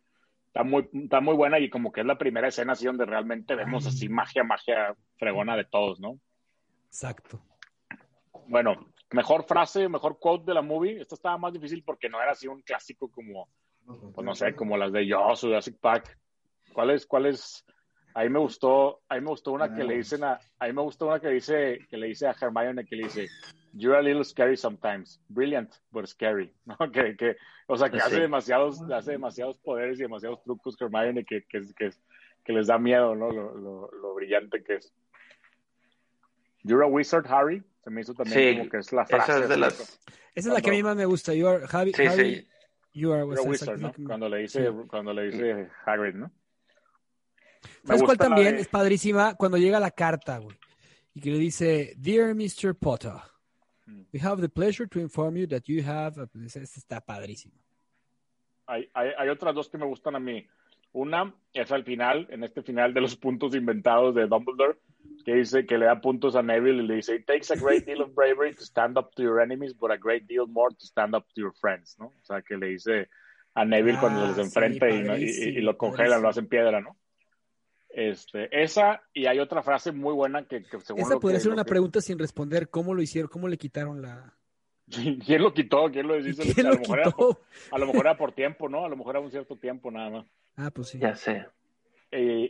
está muy, está muy buena y como que es la primera escena así donde realmente vemos así magia, magia fregona de todos, ¿no?
Exacto.
Bueno, mejor frase, mejor quote de la movie. Esta estaba más difícil porque no era así un clásico como pues no sé, como las de Joss o Jurassic Park. ¿Cuál es, cuál es? Ahí me gustó, ahí me gustó una que le dicen a, ahí me gustó una que dice, que le dice a Hermione que le dice, You're a little scary sometimes, brilliant but scary, [LAUGHS] ¿no? Que, que o sea, que hace demasiados, hace demasiados poderes y demasiados trucos Hermione que, que, que, que les da miedo, ¿no? Lo, lo, lo, brillante que es. You're a wizard, Harry. Se me hizo también como que es la frase.
Esa es, de las...
esa es la que a mí más me gusta. You are, Harry, sí, Harry, sí. You are
wizard, ¿no? Cuando le dice, cuando le dice Hagrid, ¿no?
¿Sabes cuál también es padrísima? Cuando llega la carta, güey. Y que le dice, Dear Mr. Potter. We have the pleasure to inform you that you have... A... Este está padrísimo.
Hay, hay, hay, otras dos que me gustan a mí. Una es al final, en este final de los puntos inventados de Dumbledore, que dice que le da puntos a Neville y le dice, it takes a great deal of bravery to stand up to your enemies, but a great deal more to stand up to your friends, ¿no? O sea, que le dice a Neville cuando ah, los enfrenta y, y, lo congelan, lo hacen piedra, ¿no? Este, esa, y hay otra frase muy buena que, que según
Esa podría ser una pregunta sin responder, ¿cómo lo hicieron? ¿Cómo le quitaron la...? [LAUGHS]
¿Quién lo quitó? ¿Quién lo hizo? ¿Quién a, lo, mejor Era a lo mejor era por tiempo, ¿no? A lo mejor era un cierto tiempo nada más.
Ah, pues sí.
Ya sé.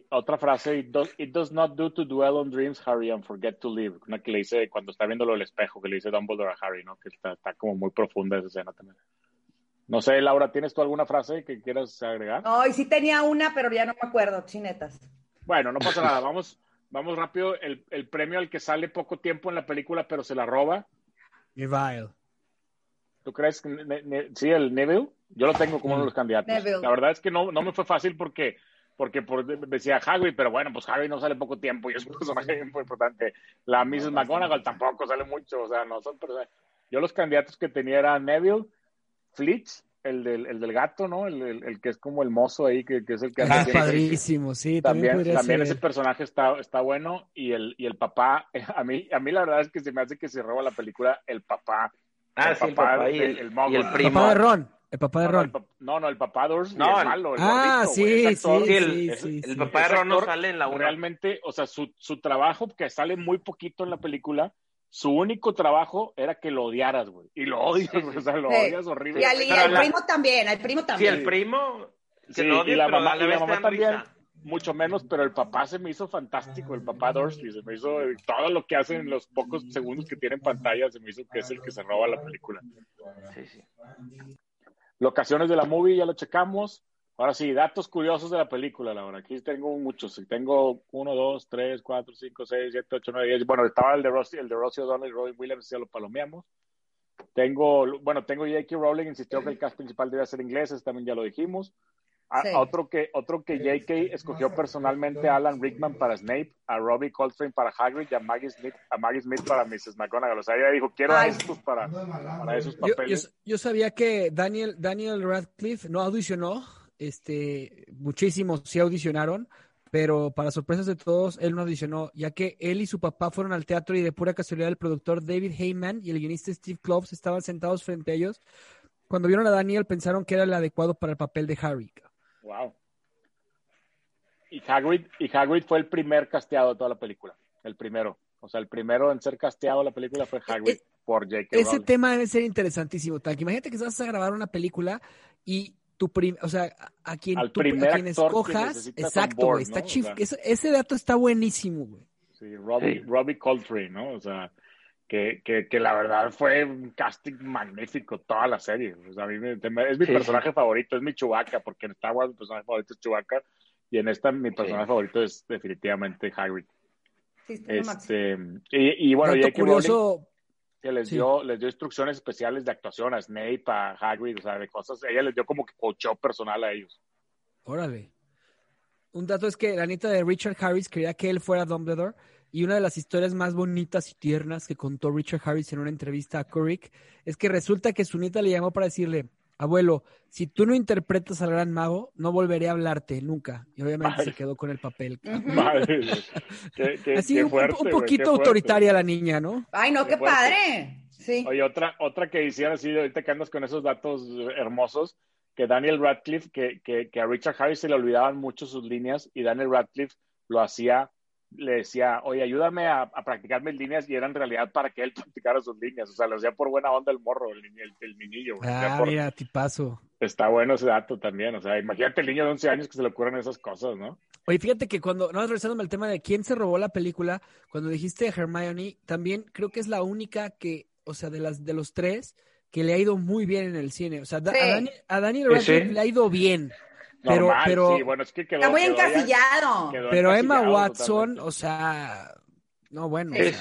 Otra frase, it does, it does, not do to dwell on dreams, Harry, and forget to live. Una que le dice cuando está viéndolo el espejo, que le dice Dumbledore a Harry, ¿no? Que está, está como muy profunda esa escena también. No sé, Laura, ¿tienes tú alguna frase que quieras agregar?
No, y sí tenía una, pero ya no me acuerdo, chinetas.
Bueno, no pasa nada, [LAUGHS] vamos, vamos rápido. El, el, premio al que sale poco tiempo en la película, pero se la roba.
Neville.
¿Tú crees que sí, el Neville? Yo lo tengo como uno de los candidatos. La verdad es que no, no me fue fácil porque porque por, decía Hagrid, pero bueno, pues Hagrid no sale poco tiempo y es un personaje muy importante. La Mrs. McGonagall tampoco sale mucho, o sea, no son personajes. Yo los candidatos que tenía eran Neville, Flitch, el del, el del gato, ¿no? El, el, que es como el mozo ahí, que, que es el que...
Ah, padrísimo, sí.
También, también, ese personaje está, está bueno y el, y el papá, [LAUGHS] a mí, a mí la verdad es que se me hace que se roba la película el papá.
Ah, el sí, papá, el papá y el, el, y el primo.
papá de Ron. El papá de Ron.
No, no, el papá de Dursley no, es malo. El
ah, sí, sí,
sí, El papá de Ron no sale en la
una. Realmente, o sea, su, su trabajo, que sale muy poquito en la película, su único trabajo era que lo odiaras, güey. Y lo odias, o sea, lo odias horrible.
Y al, primo también, al primo también.
Sí, el primo.
Sí, y la mamá, y la mamá también. Mucho menos, pero el papá se me hizo fantástico, el papá Dursley, se me hizo todo lo que hacen en los pocos segundos que tiene en pantalla, se me hizo que es el que se roba la película. Sí, sí. locaciones de la movie, ya lo checamos. Ahora sí, datos curiosos de la película, Laura. Aquí tengo muchos. Tengo uno, dos, tres, cuatro, cinco, seis, siete, ocho, nueve, diez. Bueno, estaba el de Rossi, el de Rossi O'Donnell y Robin Williams, ya lo palomeamos. Tengo, bueno, tengo J.K. Rowling, insistió que el cast principal debía ser inglés, también ya lo dijimos. A, otro que, otro que J.K. escogió personalmente a Alan Rickman para Snape, a Robbie Coltrane para Hagrid y a Maggie Smith, a Maggie Smith para Mrs. McGonagall. O sea, ella dijo, quiero a estos para, para esos papeles.
Yo, yo, sabía que Daniel, Daniel Radcliffe no audicionó este, muchísimos sí audicionaron, pero para sorpresas de todos, él no audicionó, ya que él y su papá fueron al teatro y de pura casualidad el productor David Heyman y el guionista Steve Kloves estaban sentados frente a ellos. Cuando vieron a Daniel pensaron que era el adecuado para el papel de Harry.
Wow. Y Hagrid, y Hagrid fue el primer casteado de toda la película, el primero. O sea, el primero en ser casteado de la película fue Hagrid eh, por J.K.
Ese tema debe ser interesantísimo, Tank. Imagínate que vas a grabar una película y tu o sea, a quien, tú, a quien escojas, exacto, está ese, dato está buenísimo, güey.
Sí, Robbie, Robbie Coltrane, ¿no? O sea, que, que, que, la verdad fue un casting magnífico toda la serie. O sea, a mí me, es mi personaje favorito, es mi Chewbacca, porque en Star Wars mi personaje favorito es Chewbacca y en esta mi personaje favorito es definitivamente Hagrid. Sí, este, y, y, bueno, y
curioso,
que les dio les dio instrucciones especiales de actuación a Snape, a Hagrid, o sea, de cosas. Ella les dio como que coachó personal a ellos.
Órale. Un dato es que la nieta de Richard Harris quería que él fuera Dumbledore y una de las historias más bonitas y tiernas que contó Richard Harris en una entrevista a Kurick es que resulta que su nieta le llamó para decirle, abuelo, si tú no interpretas al gran mago, no volveré a hablarte nunca. Y obviamente se quedó con el papel.
Madre. [LAUGHS]
Así un, poquito autoritaria la niña, ¿no?
Ay, no, qué, padre. Sí.
Oye, otra, otra que hicieron así, ahorita que andas con esos datos hermosos, que Daniel Radcliffe, que, que, que a Richard Harris se le olvidaban mucho sus líneas y Daniel Radcliffe lo hacía le decía, oye, ayúdame a, practicar mis líneas y era en realidad para que él [LAUGHS] practicara sus líneas. O sea, lo hacía por buena onda el morro, el, el, el niñillo.
Ah, mira, tipazo.
Está bueno ese dato también. O sea, imagínate el niño de 11 años que se le ocurren esas cosas, ¿no?
Oye, fíjate que cuando, no, regresándome al tema de quién se robó la película, cuando dijiste Hermione, también creo que es la única que, o sea, de las de los tres, que le ha ido muy bien en el cine. O sea, a, Daniel, le ha ido bien. Pero, pero
bueno, es que
está muy encasillado.
pero Emma Watson, o sea, no, bueno.
es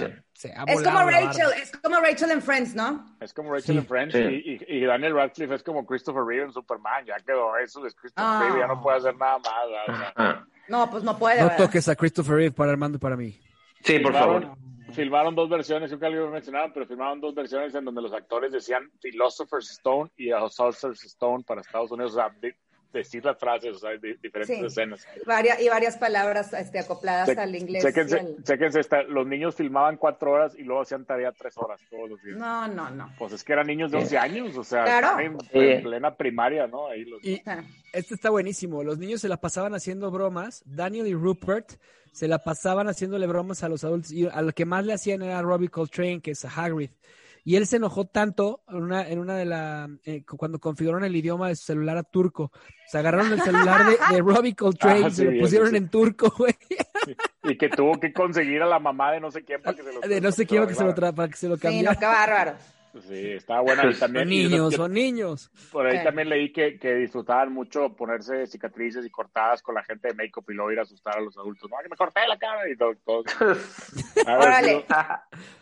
como Rachel, es como Rachel en Friends, ¿no?
Es como Rachel en Friends y, y, Daniel Radcliffe es como Christopher Reeve en Superman, ya quedó eso es Christopher Reeve, ya no puede hacer nada más.
No, pues no puede.
No toques a Christopher Reeve para Armando y para mí.
Sí, por favor.
Filmaron dos versiones, yo creo que mencionaron, pero filmaron dos versiones en donde los actores decían Philosopher's Stone y a Sorcerer's Stone para Estados Unidos. O sea, decir las frases, o sea, diferentes escenas.
Varias, y varias palabras este, acopladas al inglés.
Chéquense, esta, los niños filmaban cuatro horas y luego hacían tarea tres horas todos los días.
No, no, no.
Pues es que eran niños de 11 años, o sea,
claro.
en, plena primaria, ¿no? Ahí los...
Y este está buenísimo. Los niños se la pasaban haciendo bromas. Daniel y Rupert se la pasaban haciéndole bromas a los adultos y a lo que más le hacían era Robbie Coltrane, que es a Hagrid. Y él se enojó tanto en una, en una de las, eh, cuando configuraron el idioma de su celular a turco. Se agarraron el celular de, de Robbie Coltrane y [LAUGHS] se lo pusieron en turco, güey.
Y que tuvo que conseguir a la mamá de no sé quién para que se lo [LAUGHS]
De no sé quién para que se lo, para que se lo cambiara.
Sí, no, qué bárbaro.
Sí, estaba buena. [LAUGHS] Y también,
son niños, son niños.
Por ahí también leí que, que, disfrutaban mucho ponerse cicatrices y cortadas con la gente de make-up y luego ir a asustar a los adultos. No, que me corté la cara y todo. todo.
Órale.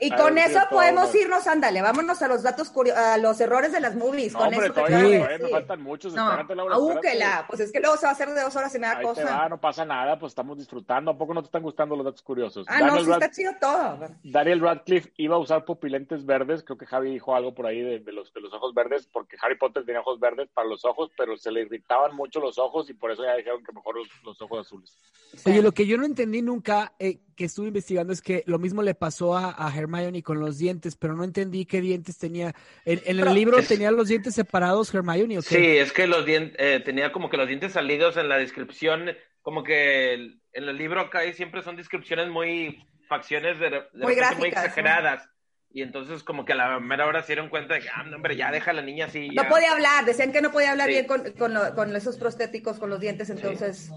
y con eso podemos irnos, ándale, vámonos a los datos curiosos, a los errores de las movies.
No,
con
hombre,
eso
todavía, sí. me faltan muchos.
No, Laura, pues es que luego se va a hacer de dos horas y me da cosa.
no pasa nada, pues estamos disfrutando. ¿A poco no te están gustando los datos curiosos?
Ah, no, sí está chido todo.
Daniel Radcliffe iba a usar pupilentes verdes, creo que Javi dijo algo por ahí de de los, de los ojos verdes, porque Harry Potter tenía ojos verdes para los ojos, pero se le irritaban mucho los ojos y por eso ya dijeron que mejor los, ojos azules.
Oye, lo que yo no entendí nunca, eh, que estuve investigando, es que lo mismo le pasó a, a, Hermione con los dientes, pero no entendí qué dientes tenía. ¿En, el libro tenía los dientes separados Hermione o qué?
Sí, es que los dientes, eh, tenía como que los dientes salidos en la descripción, como que en el libro acá siempre son descripciones muy facciones de,
muy,
muy exageradas. Y entonces como que a la mera hora se dieron cuenta de que, ah, hombre, ya deja a la niña así.
No podía hablar, decían que no podía hablar bien con, con, esos prostéticos, con los dientes, entonces...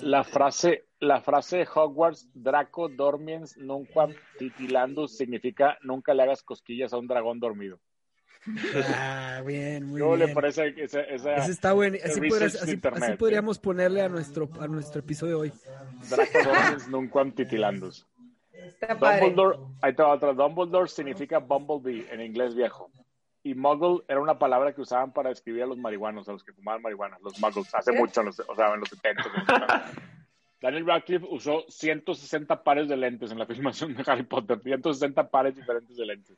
La frase, la frase de Hogwarts, Draco dormiens nunca titilandus, significa nunca le hagas cosquillas a un dragón dormido.
Ah, bien, muy
¿Cómo
bien.
le parece esa, esa
Ese está bueno. Así, podríamos ponerle a nuestro, a nuestro episodio de hoy.
Dracodones nunquam titilandus.
Está padre.
Dumbledore, ahí te va otra. Dumbledore significa bumblebee en inglés viejo. Y muggle era una palabra que usaban para describir a los marihuanos, a los que fumaban marihuana, los muggles, hace
¿Eh?
mucho, en los, o sea, en los 70. [LAUGHS] Daniel Radcliffe usó 160 pares de lentes en la filmación de Harry Potter, 160 pares diferentes de lentes.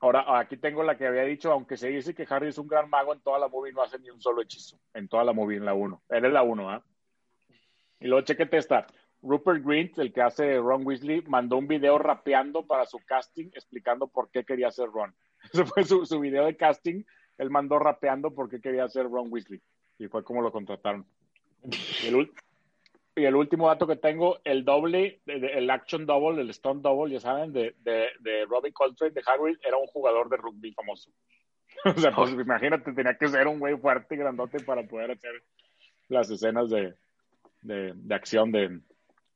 Ahora, aquí tengo la que había dicho, aunque se dice que Harry es un gran mago en toda la movie, no hace ni un solo hechizo. En toda la movie, en la 1. Él es la 1, ¿ah? Y luego chequete esta. Rupert Grint, el que hace Ron Weasley, mandó un video rapeando para su casting explicando por qué quería ser Ron. [LAUGHS] Ese fue su, su video de casting. Él mandó rapeando por qué quería ser Ron Weasley. Y fue como lo contrataron. Y el, y el último dato que tengo, el doble, el action double, el stunt double, ya saben, de, de, de Robbie Coltrane, de Hagrid, era un jugador de rugby famoso. [LAUGHS] o sea, pues imagínate, tenía que ser un güey fuerte y grandote para poder hacer las escenas de, de, de acción de,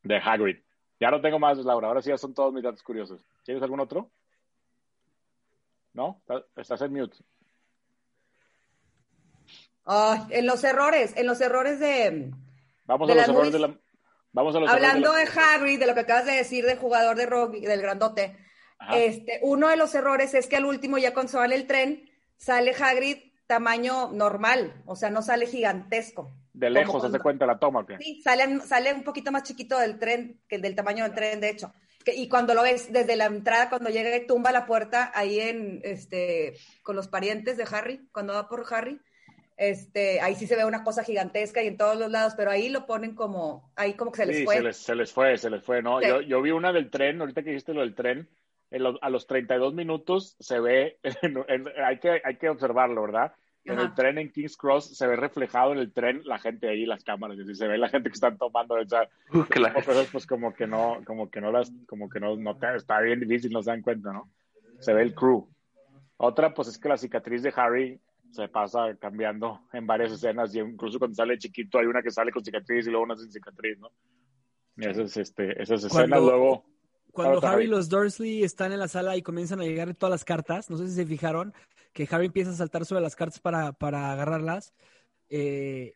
de Hagrid. Ya no tengo más, Laura. Ahora sí ya son todos mis datos curiosos. ¿Tienes algún otro? ¿No? ¿Estás- en mute.
Ay, en los errores, en los errores de...
Vamos
De
a los errores de la... Vamos a los
Hablando de Hagrid, de lo que acabas de decir del jugador de rugby, del grandote,
Ajá.
este, uno de los errores es que al último, ya cuando se va en el tren, sale Hagrid tamaño normal, o sea, no sale gigantesco.
De lejos,
Como
¿se
cuando-
cuenta la toma? qué?
Sí, sale, sale un poquito más chiquito del tren, que del tamaño del tren, de hecho. Que- y cuando lo ves desde la entrada, cuando llega y tumba la puerta ahí en, este, con los parientes de Harry, cuando va por Harry, este, ahí sí se ve una cosa gigantesca y en todos los lados, pero ahí lo ponen como, ahí como que se les
sí,
fue.
Se les, se les fue, se les fue, ¿no?
Sí.
Yo, yo vi una del tren, ahorita que dijiste lo del tren, en los- a los 32 minutos se ve, [LAUGHS] en- en- hay, que, hay que observarlo, ¿verdad? En el tren en King's Cross se ve reflejado en el tren la gente ahí, las cámaras, y se ve la gente que están tomando, o sea,
Uh, claro.
cosas pues como que no, como que no las, como que no, no está bien difícil, no se dan cuenta, ¿no? Se ve el crew. Otra, pues es que la cicatriz de Harry se pasa cambiando en varias escenas, y incluso cuando sale chiquito hay una que sale con cicatriz y luego una sin cicatriz, ¿no? Y esas, este, esas escenas
Cuando-
luego...
Cuando Harry y
Harry.
los Dursley están en la sala y comienzan a llegar todas las cartas, no sé si se fijaron, que Harry empieza a saltar sobre las cartas para, para agarrarlas. eh,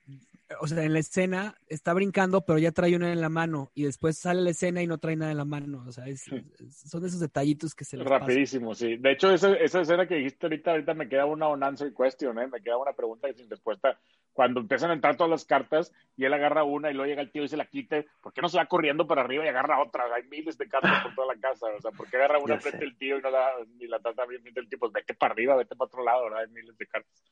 o sea, en la escena está brincando, pero ya trae una en la mano y después sale la escena y no trae nada en la mano. O sea, es- son esos detallitos que se les pasan.
Rapidísimo, sí. De hecho, esa, esa escena que dijiste ahorita, ahorita me queda una unanswered question, ¿eh? Me queda una pregunta sin respuesta. Cuando empiezan a entrar todas las cartas y él agarra una y luego llega el tío y se la quita, ¿por qué no se va corriendo para arriba y agarra otra? Hay miles de cartas por toda la casa, o sea, ¿por qué agarra una frente el tío y no la, ni la trata bien frente el tío? Pues vete para arriba, vete para otro lado, ¿verdad? Hay miles de cartas.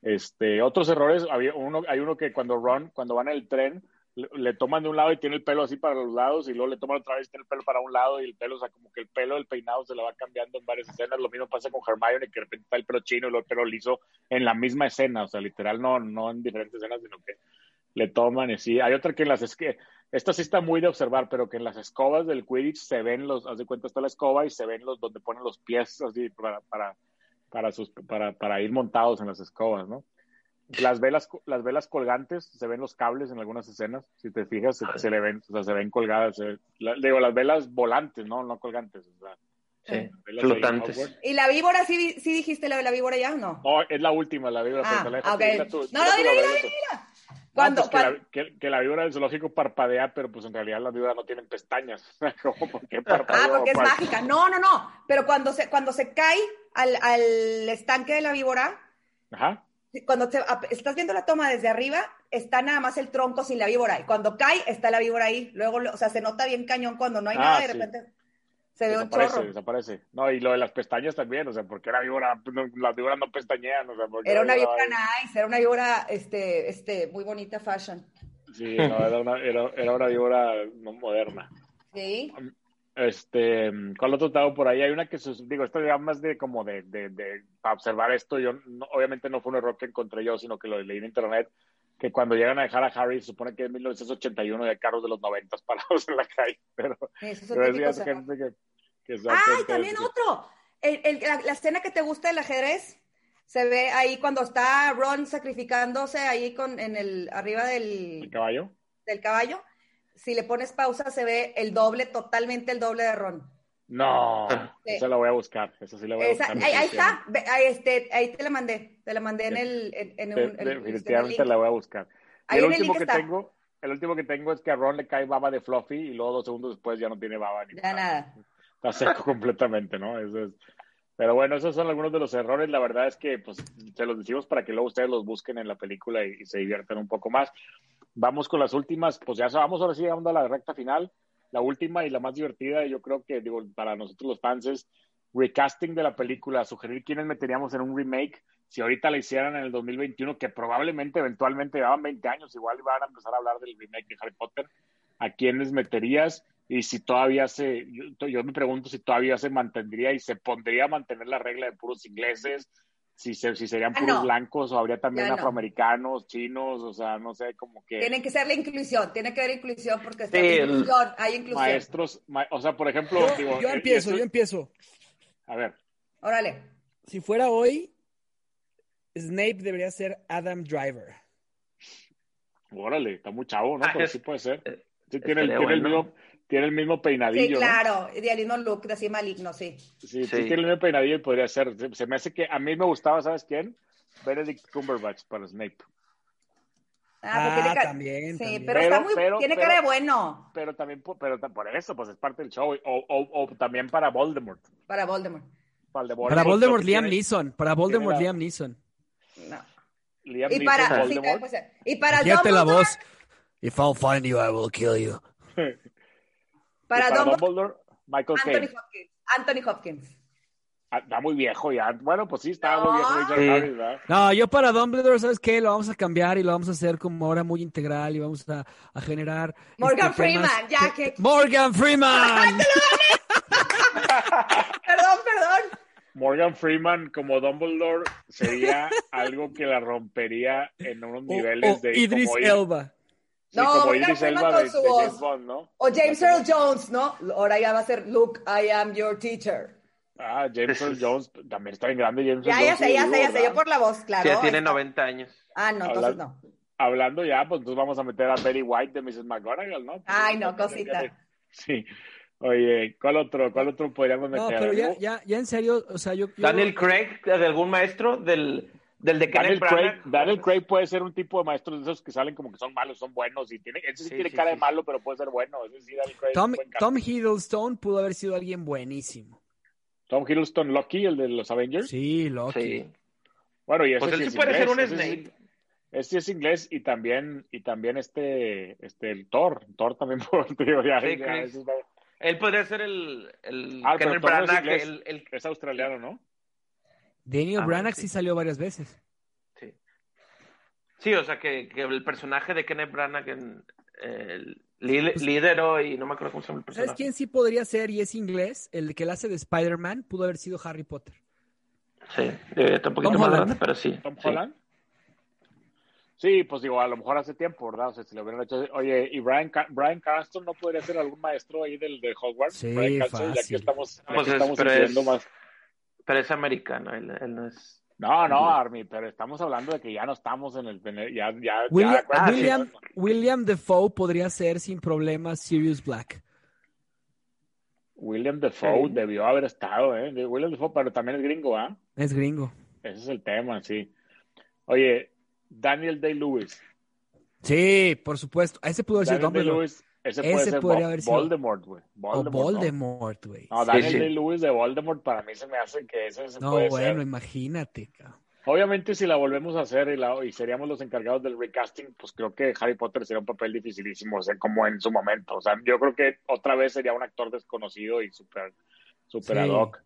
Este, otros errores, había uno, hay uno que cuando Ron, cuando van en el tren, le, toman de un lado y tiene el pelo así para los lados y luego le toman otra vez y tiene el pelo para un lado y el pelo, o sea, como que el pelo del peinado se le va cambiando en varias escenas. Lo mismo pasa con Hermione, que de repente está el pelo chino y luego el pelo liso en la misma escena, o sea, literal, no, no en diferentes escenas, sino que le toman y sí. Hay otra que en las es que esta sí está muy de observar, pero que en las escobas del Quidditch se ven los, haz de cuenta está la escoba y se ven los donde ponen los pies así para, para, para sus, para, para ir montados en las escobas, ¿no? Las velas, las velas colgantes, se ven los cables en algunas escenas, si te fijas, se, se le ven, o sea, se ven colgadas, se- la- digo, las velas volantes, ¿no? No colgantes, o sea,
Sí, flotantes.
¿Y la víbora sí, sí dijiste la de la víbora ya o no?
No, es la última, la víbora.
Ah,
tú,
No, no, dila, dila,
dila
Cuando,
pues que, la, que, que la víbora del zoológico parpadea, pero pues en realidad las víboras no tienen pestañas. [LAUGHS] ¿Cómo? ¿Por qué parpadea?
Ah, porque es mágica. No, no, no. Pero cuando se, cuando se cae al, al estanque de la víbora,
Ajá.
Cuando te- estás viendo la toma desde arriba, está nada más el tronco sin la víbora. Y cuando cae, está la víbora ahí. Luego, o sea, se nota bien cañón cuando no hay
Ah,
nada y de
sí.
repente se ve un
Desaparece,
chorro.
desaparece. No, y lo de las pestañas también, o sea, porque la víbora, pues, no, las víboras no pestañean, o sea, porque
Era una víbora
víbora-
nice, era una víbora este, este, muy bonita fashion.
Sí, no, era una, era, era una víbora no moderna.
Sí.
Este, ¿cuál otro estaba por ahí? Hay una que, digo, esto ya más de como de, de, de para observar esto, yo, no- obviamente no fue un error que encontré yo, sino que lo leí en internet, que cuando llegan a dejar a Harry, se supone que es 1981 y hay carros de los 90 [LAUGHS] parados en la calle, pero,
Eso es
pero
típico
es
error.
gente que, que se da
¡Ay,
de
también
que-
otro! El- el- la, la escena que te gusta del ajedrez, se ve ahí cuando está Ron sacrificándose ahí con, en el, arriba del,
¿El caballo?
del caballo. Si le pones pausa, se ve el doble, totalmente el doble de Ron.
No, esa la voy a buscar. Esa sí la voy a buscar.
Ahí, está, ahí, este, ahí te la mandé. Te la mandé en el. En, un,
definitivamente la voy a buscar. el último que tengo, el último que tengo es que a Ron le cae baba de Fluffy y luego dos segundos después ya no tiene baba ni
Ya nada.
Está seco [LAUGHS] completamente, ¿no? Eso es. Pero bueno, esos son algunos de los errores. La verdad es que pues, se los decimos para que luego ustedes los busquen en la película y, se diviertan un poco más. Vamos con las últimas, pues ya vamos ahora sí llegando a la recta final. La última y la más divertida, yo creo que digo, para nosotros los fans es recasting de la película, sugerir quiénes meteríamos en un remake. Si ahorita la hicieran en el 2021, que probablemente eventualmente llevaban 20 años, igual iban a empezar a hablar del remake de Harry Potter, ¿a quiénes meterías? y si todavía se, yo, me pregunto si todavía se mantendría y se pondría a mantener la regla de puros ingleses, si, se, si serían ah, puros blancos o habría también afroamericanos, chinos, o sea, no sé, como que...
Tiene que ser la inclusión, tiene que haber inclusión porque hay inclusión.
Maestros, o sea, por ejemplo...
Yo, eh, empiezo, yo empiezo.
A ver.
Órale.
Si fuera hoy, Snape debería ser Adam Driver.
Órale, está muy chavo, ¿no? Pero sí puede ser. Eh, sí, tiene, tiene el mismo tiene el mismo peinadillo. Sí,
claro, ¿no? el mismo look, así maligno, sí.
Sí, sí. tiene el mismo peinadillo y podría ser. Se me hace que a mí me gustaba, ¿sabes quién? Benedict Cumberbatch para Snape.
Ah, ah también. Sí, pero, está muy. tiene cara de bueno.
Pero también, pero por eso, pues es parte del show. O, o, o también para Voldemort.
Para Voldemort.
Para Voldemort, para Voldemort Liam Neeson. Para Voldemort, Liam Neeson.
No. Liam y Neeson, para, Voldemort. Sí, y para
Dumbledore. la voz. If I'll find you, I will kill you. [LAUGHS]
Para,
Dumbledore, Michael
Anthony Hopkins. Anthony Hopkins.
Ah, está muy viejo ya. Bueno, pues sí, está muy viejo
No, yo para Dumbledore, ¿sabes qué? Lo vamos a cambiar y lo vamos a hacer como ahora muy integral y vamos a, a generar...
Morgan Freeman, ya que...
¡Morgan Freeman! [LAUGHS]
perdón, perdón.
Morgan Freeman como Dumbledore sería algo que la rompería en unos niveles de...
Idris Elba
no, como Idris Elba de, su voz. James Bond, ¿no? O James Earl Jones, ¿no? Ahora ya va a ser Luke, I am your teacher.
Ah, James Earl [LAUGHS] Jones también está bien grande. James
ya, ya sé, ya sé, ya sé, yo por la voz, claro.
Ya tiene 90 años.
Ah, no, entonces no.
Hablando ya, pues entonces vamos a meter a Betty White de Mrs. McGonagall, ¿no?
Ay, no, cosita.
Sí. Oye, ¿cuál otro, cuál otro podríamos meter?
No, pero ya, ya, ya en serio, o sea, yo...
Daniel Craig, de algún maestro del del de
Daniel Craig, Daniel Craig puede ser un tipo de maestro de esos que salen como que son malos, son buenos. Y tiene, ese sí, tiene cara de malo, pero puede ser bueno.
Tom, Tom, Hiddleston pudo haber sido alguien buenísimo.
Tom Hiddleston, Loki, el de los Avengers.
Sí, Loki.
Bueno, y ese
pues
sí
es puede ser un Snake.
Este es inglés y también, y también este, este, el Thor. Thor también [LAUGHS] puede, ya,
Él podría ser el, el ah, Branagh, el, el,
es australiano, ¿no?
Daniel ah, Branagh sí. salió varias veces.
Sí. Sí, o sea que, que el personaje de Kenneth Branagh, en, el pues líder y no me acuerdo cómo se llama el personaje.
¿Sabes quién sí podría ser y es inglés? El que la hace de Spider-Man pudo haber sido Harry Potter.
Sí, está un poquito más grande, pero sí.
¿Tom Holland? Sí, pues digo, a lo mejor hace tiempo, ¿verdad? O sea, si lo hubieran hecho. Oye, ¿y Brian, Brian Carston no podría ser algún maestro ahí del de Hogwarts?
Sí,
Brian
fácil.
ya que estamos, pues estamos más.
Pero es americano, él, no es.
No, no, Army, pero estamos hablando de que ya no estamos en el. Ya, ya,
William, William, William Defoe podría ser sin problemas Sirius Black.
William Defoe debió haber estado, ¿eh? William Defoe, pero también es gringo, ¿ah?
Es gringo.
Ese es el tema, sí. Oye, Daniel Day-Lewis.
Sí, por supuesto. Ese pudo ser
Daniel ese, puede ser podría haber sido Voldemort, güey.
Voldemort, o Voldemort, güey.
No, Daniel Day-Lewis de Voldemort para mí se me hace que ese se
no,
puede
bueno, imagínate, cabrón.
Obviamente, si la volvemos a hacer y, la, y, seríamos los encargados del recasting, pues creo que Harry Potter sería un papel dificilísimo, o sea, como en su momento. O sea, yo creo que otra vez sería un actor desconocido y súper super ad hoc.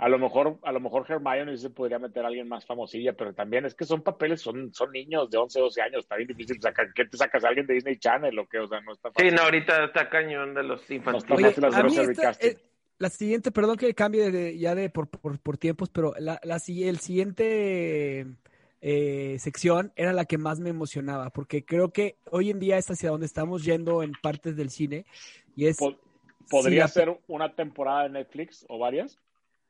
A lo mejor, a lo mejor Hermione se podría meter a alguien más famosilla, pero también es que son papeles, son, son niños de 11, 12 años, está bien difícil sacar. ¿Qué te sacas a alguien de Disney Channel o qué? O sea, no está
fácil. Sí, no, ahorita está cañón de los infantiles.
Oye, a mí eh, la siguiente, perdón que cambie de, ya de por, por, por, tiempos, pero la, la el siguiente eh, sección era la que más me emocionaba, porque creo que hoy en día es hacia donde estamos yendo en partes del cine y es...
¿Podría ser una temporada de Netflix o varias?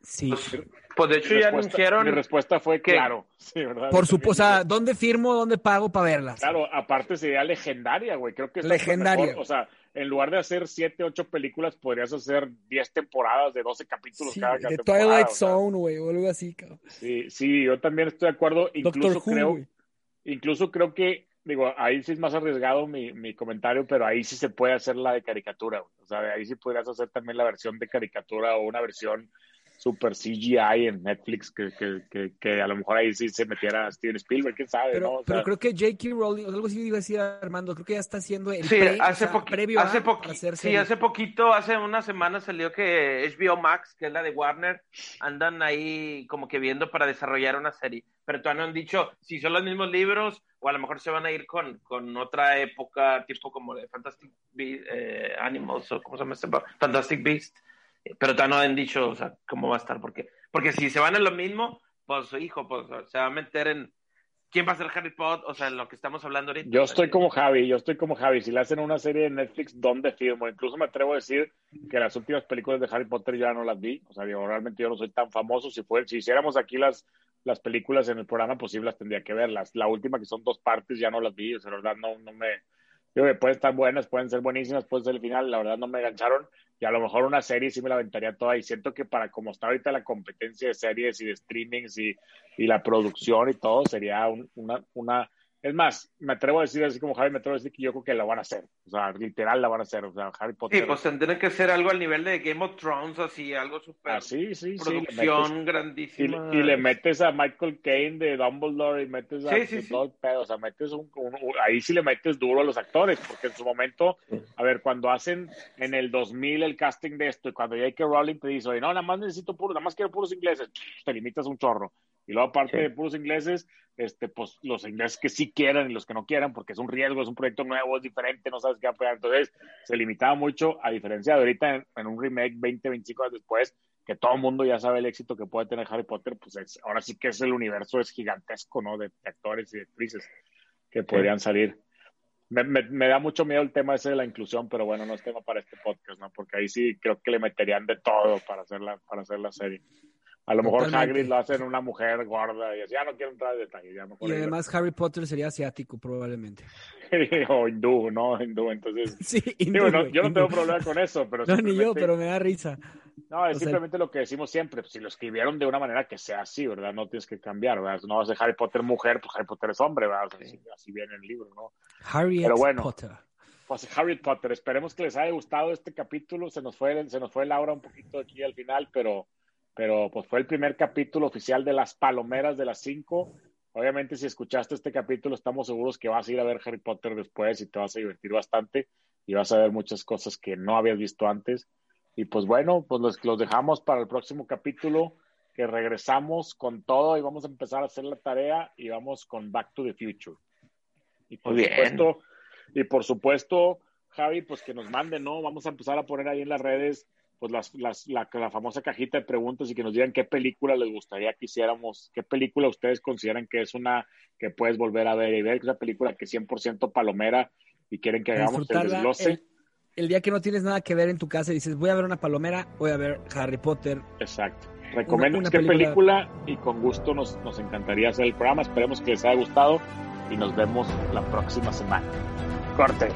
Sí.
Pues, pues de hecho ya anunciaron.
Mi respuesta fue claro. Sí,
¿verdad? Por supuesto, o sea, ¿dónde firmo, dónde pago para verlas?
Claro, aparte sería legendaria, güey. Creo que es
legendaria.
O sea, en lugar de hacer 7, 8 películas, podrías hacer 10 temporadas de 12 capítulos cada, cada
de Twilight Zone, güey, o algo así, cabrón.
Sí, sí, yo también estoy de acuerdo. Incluso creo, incluso creo que, digo, ahí sí es más arriesgado mi, mi comentario, pero ahí sí se puede hacer la de caricatura. O sea, ahí sí podrías hacer también la versión de caricatura o una versión super CGI en Netflix que, que, que, que, a lo mejor ahí sí se metiera Steven Spielberg, quién sabe,
pero,
¿no?
pero creo que J.K. Rowling, algo así iba a decir Armando, creo que ya está haciendo el
sí, hace
o sea, previo
hace
a
Sí, hace poquito, hace una semana salió que HBO Max, que es la de Warner, andan ahí como que viendo para desarrollar una serie, pero todavía no han dicho si son los mismos libros o a lo mejor se van a ir con, con otra época, tipo como de Fantastic Be eh, Animals o cómo se llama este? Fantastic Beast pero todavía no han dicho, o sea, cómo va a estar, porque, porque si se van a lo mismo, pues, hijo, pues se va a meter en quién va a ser Harry Potter, o sea, en lo que estamos hablando ahorita.
Yo estoy como Javi, yo estoy como Javi. Si le hacen una serie de Netflix, ¿dónde firmo? Incluso me atrevo a decir que las últimas películas de Harry Potter ya no las vi. O sea, digo, realmente yo no soy tan famoso. Si, fue, si hiciéramos aquí las, las películas en el programa, pues sí las tendría que verlas. La última, que son dos partes, ya no las vi. O sea, la verdad, no, no me. Digo, pueden estar buenas, pueden ser buenísimas, pueden ser el final. La verdad, no me engancharon y a lo mejor una serie sí me la aventaría toda y siento que para como está ahorita la competencia de series y de streamings y, y la producción y todo, sería una, una, es más, me atrevo a decir así como Javi, me atrevo a decir que yo creo que la van a hacer. O sea, literal la van a hacer. O sea, Harry Potter.
Sí, pues tendría que ser algo al nivel de Game of Thrones, así, algo súper.
Ah, sí, sí,
producción
sí,
grandísima.
Y, y, le metes a Michael Caine de Dumbledore y metes a. Sí, sí, todo pedo. O sea, metes un, un, Ahí sí le metes duro a los actores, porque en su momento, a ver, cuando hacen en el 2000 el casting de esto y cuando J.K. Rowling te dice, oye, no, nada más necesito puros, nada más quiero puros ingleses, te limitas un chorro. Y luego, aparte de puros ingleses, este, pues los ingleses que sí quieran y los que no quieran, porque es un riesgo, es un proyecto nuevo, es diferente, no sabes qué va a pegar. Entonces, se limitaba mucho, a diferencia de ahorita en, un remake 20, 25 años después, que todo el mundo ya sabe el éxito que puede tener Harry Potter, pues es, ahora sí que es el universo, es gigantesco, ¿no? De, actores y de actrices que podrían salir. Me, me, me, da mucho miedo el tema ese de la inclusión, pero bueno, no es tema para este podcast, ¿no? Porque ahí sí creo que le meterían de todo para hacer la, para hacer la serie. A lo mejor. Hagrid lo hacen una mujer gorda y así, ya no quiero entrar en detalles. Ya
y además Harry Potter sería asiático probablemente. [LAUGHS]
o hindú, ¿no? Hindú, entonces... [LAUGHS]
Sí, hindú,
digo, no, yo no tengo problema con eso, pero...
No, ni yo, pero me da risa.
No, es o simplemente sea... lo que decimos siempre, pues, si lo escribieron de una manera que sea así, ¿verdad? No tienes que cambiar, ¿verdad? No vas a Harry Potter mujer, pues Harry Potter es hombre, ¿verdad? O sea, sí. así, así, viene el libro, ¿no?
Harry pero bueno, Potter.
Pues Harry Potter, esperemos que les haya gustado este capítulo, se nos fue, se nos fue Laura un poquito aquí al final, pero pero pues fue el primer capítulo oficial de las Palomeras de las 5. Obviamente si escuchaste este capítulo estamos seguros que vas a ir a ver Harry Potter después y te vas a divertir bastante y vas a ver muchas cosas que no habías visto antes. Y pues bueno, pues los, los dejamos para el próximo capítulo que regresamos con todo y vamos a empezar a hacer la tarea y vamos con Back to the Future. Y por
Muy
supuesto, y por supuesto, Javi, pues que nos manden, ¿no? Vamos a empezar a poner ahí en las redes pues las, las, la, la, famosa cajita de preguntas y que nos digan qué película les gustaría que hiciéramos, qué película ustedes consideran que es una que puedes volver a ver y ver, que es una película que es 100% palomera y quieren que hagamos el desglose.
El, el, día que no tienes nada que ver en tu casa y dices, voy a ver una palomera, voy a ver Harry Potter.
Exacto. Recomiendan qué película... película y con gusto nos, nos encantaría hacer el programa. Esperemos que les haya gustado y nos vemos la próxima semana. Corte.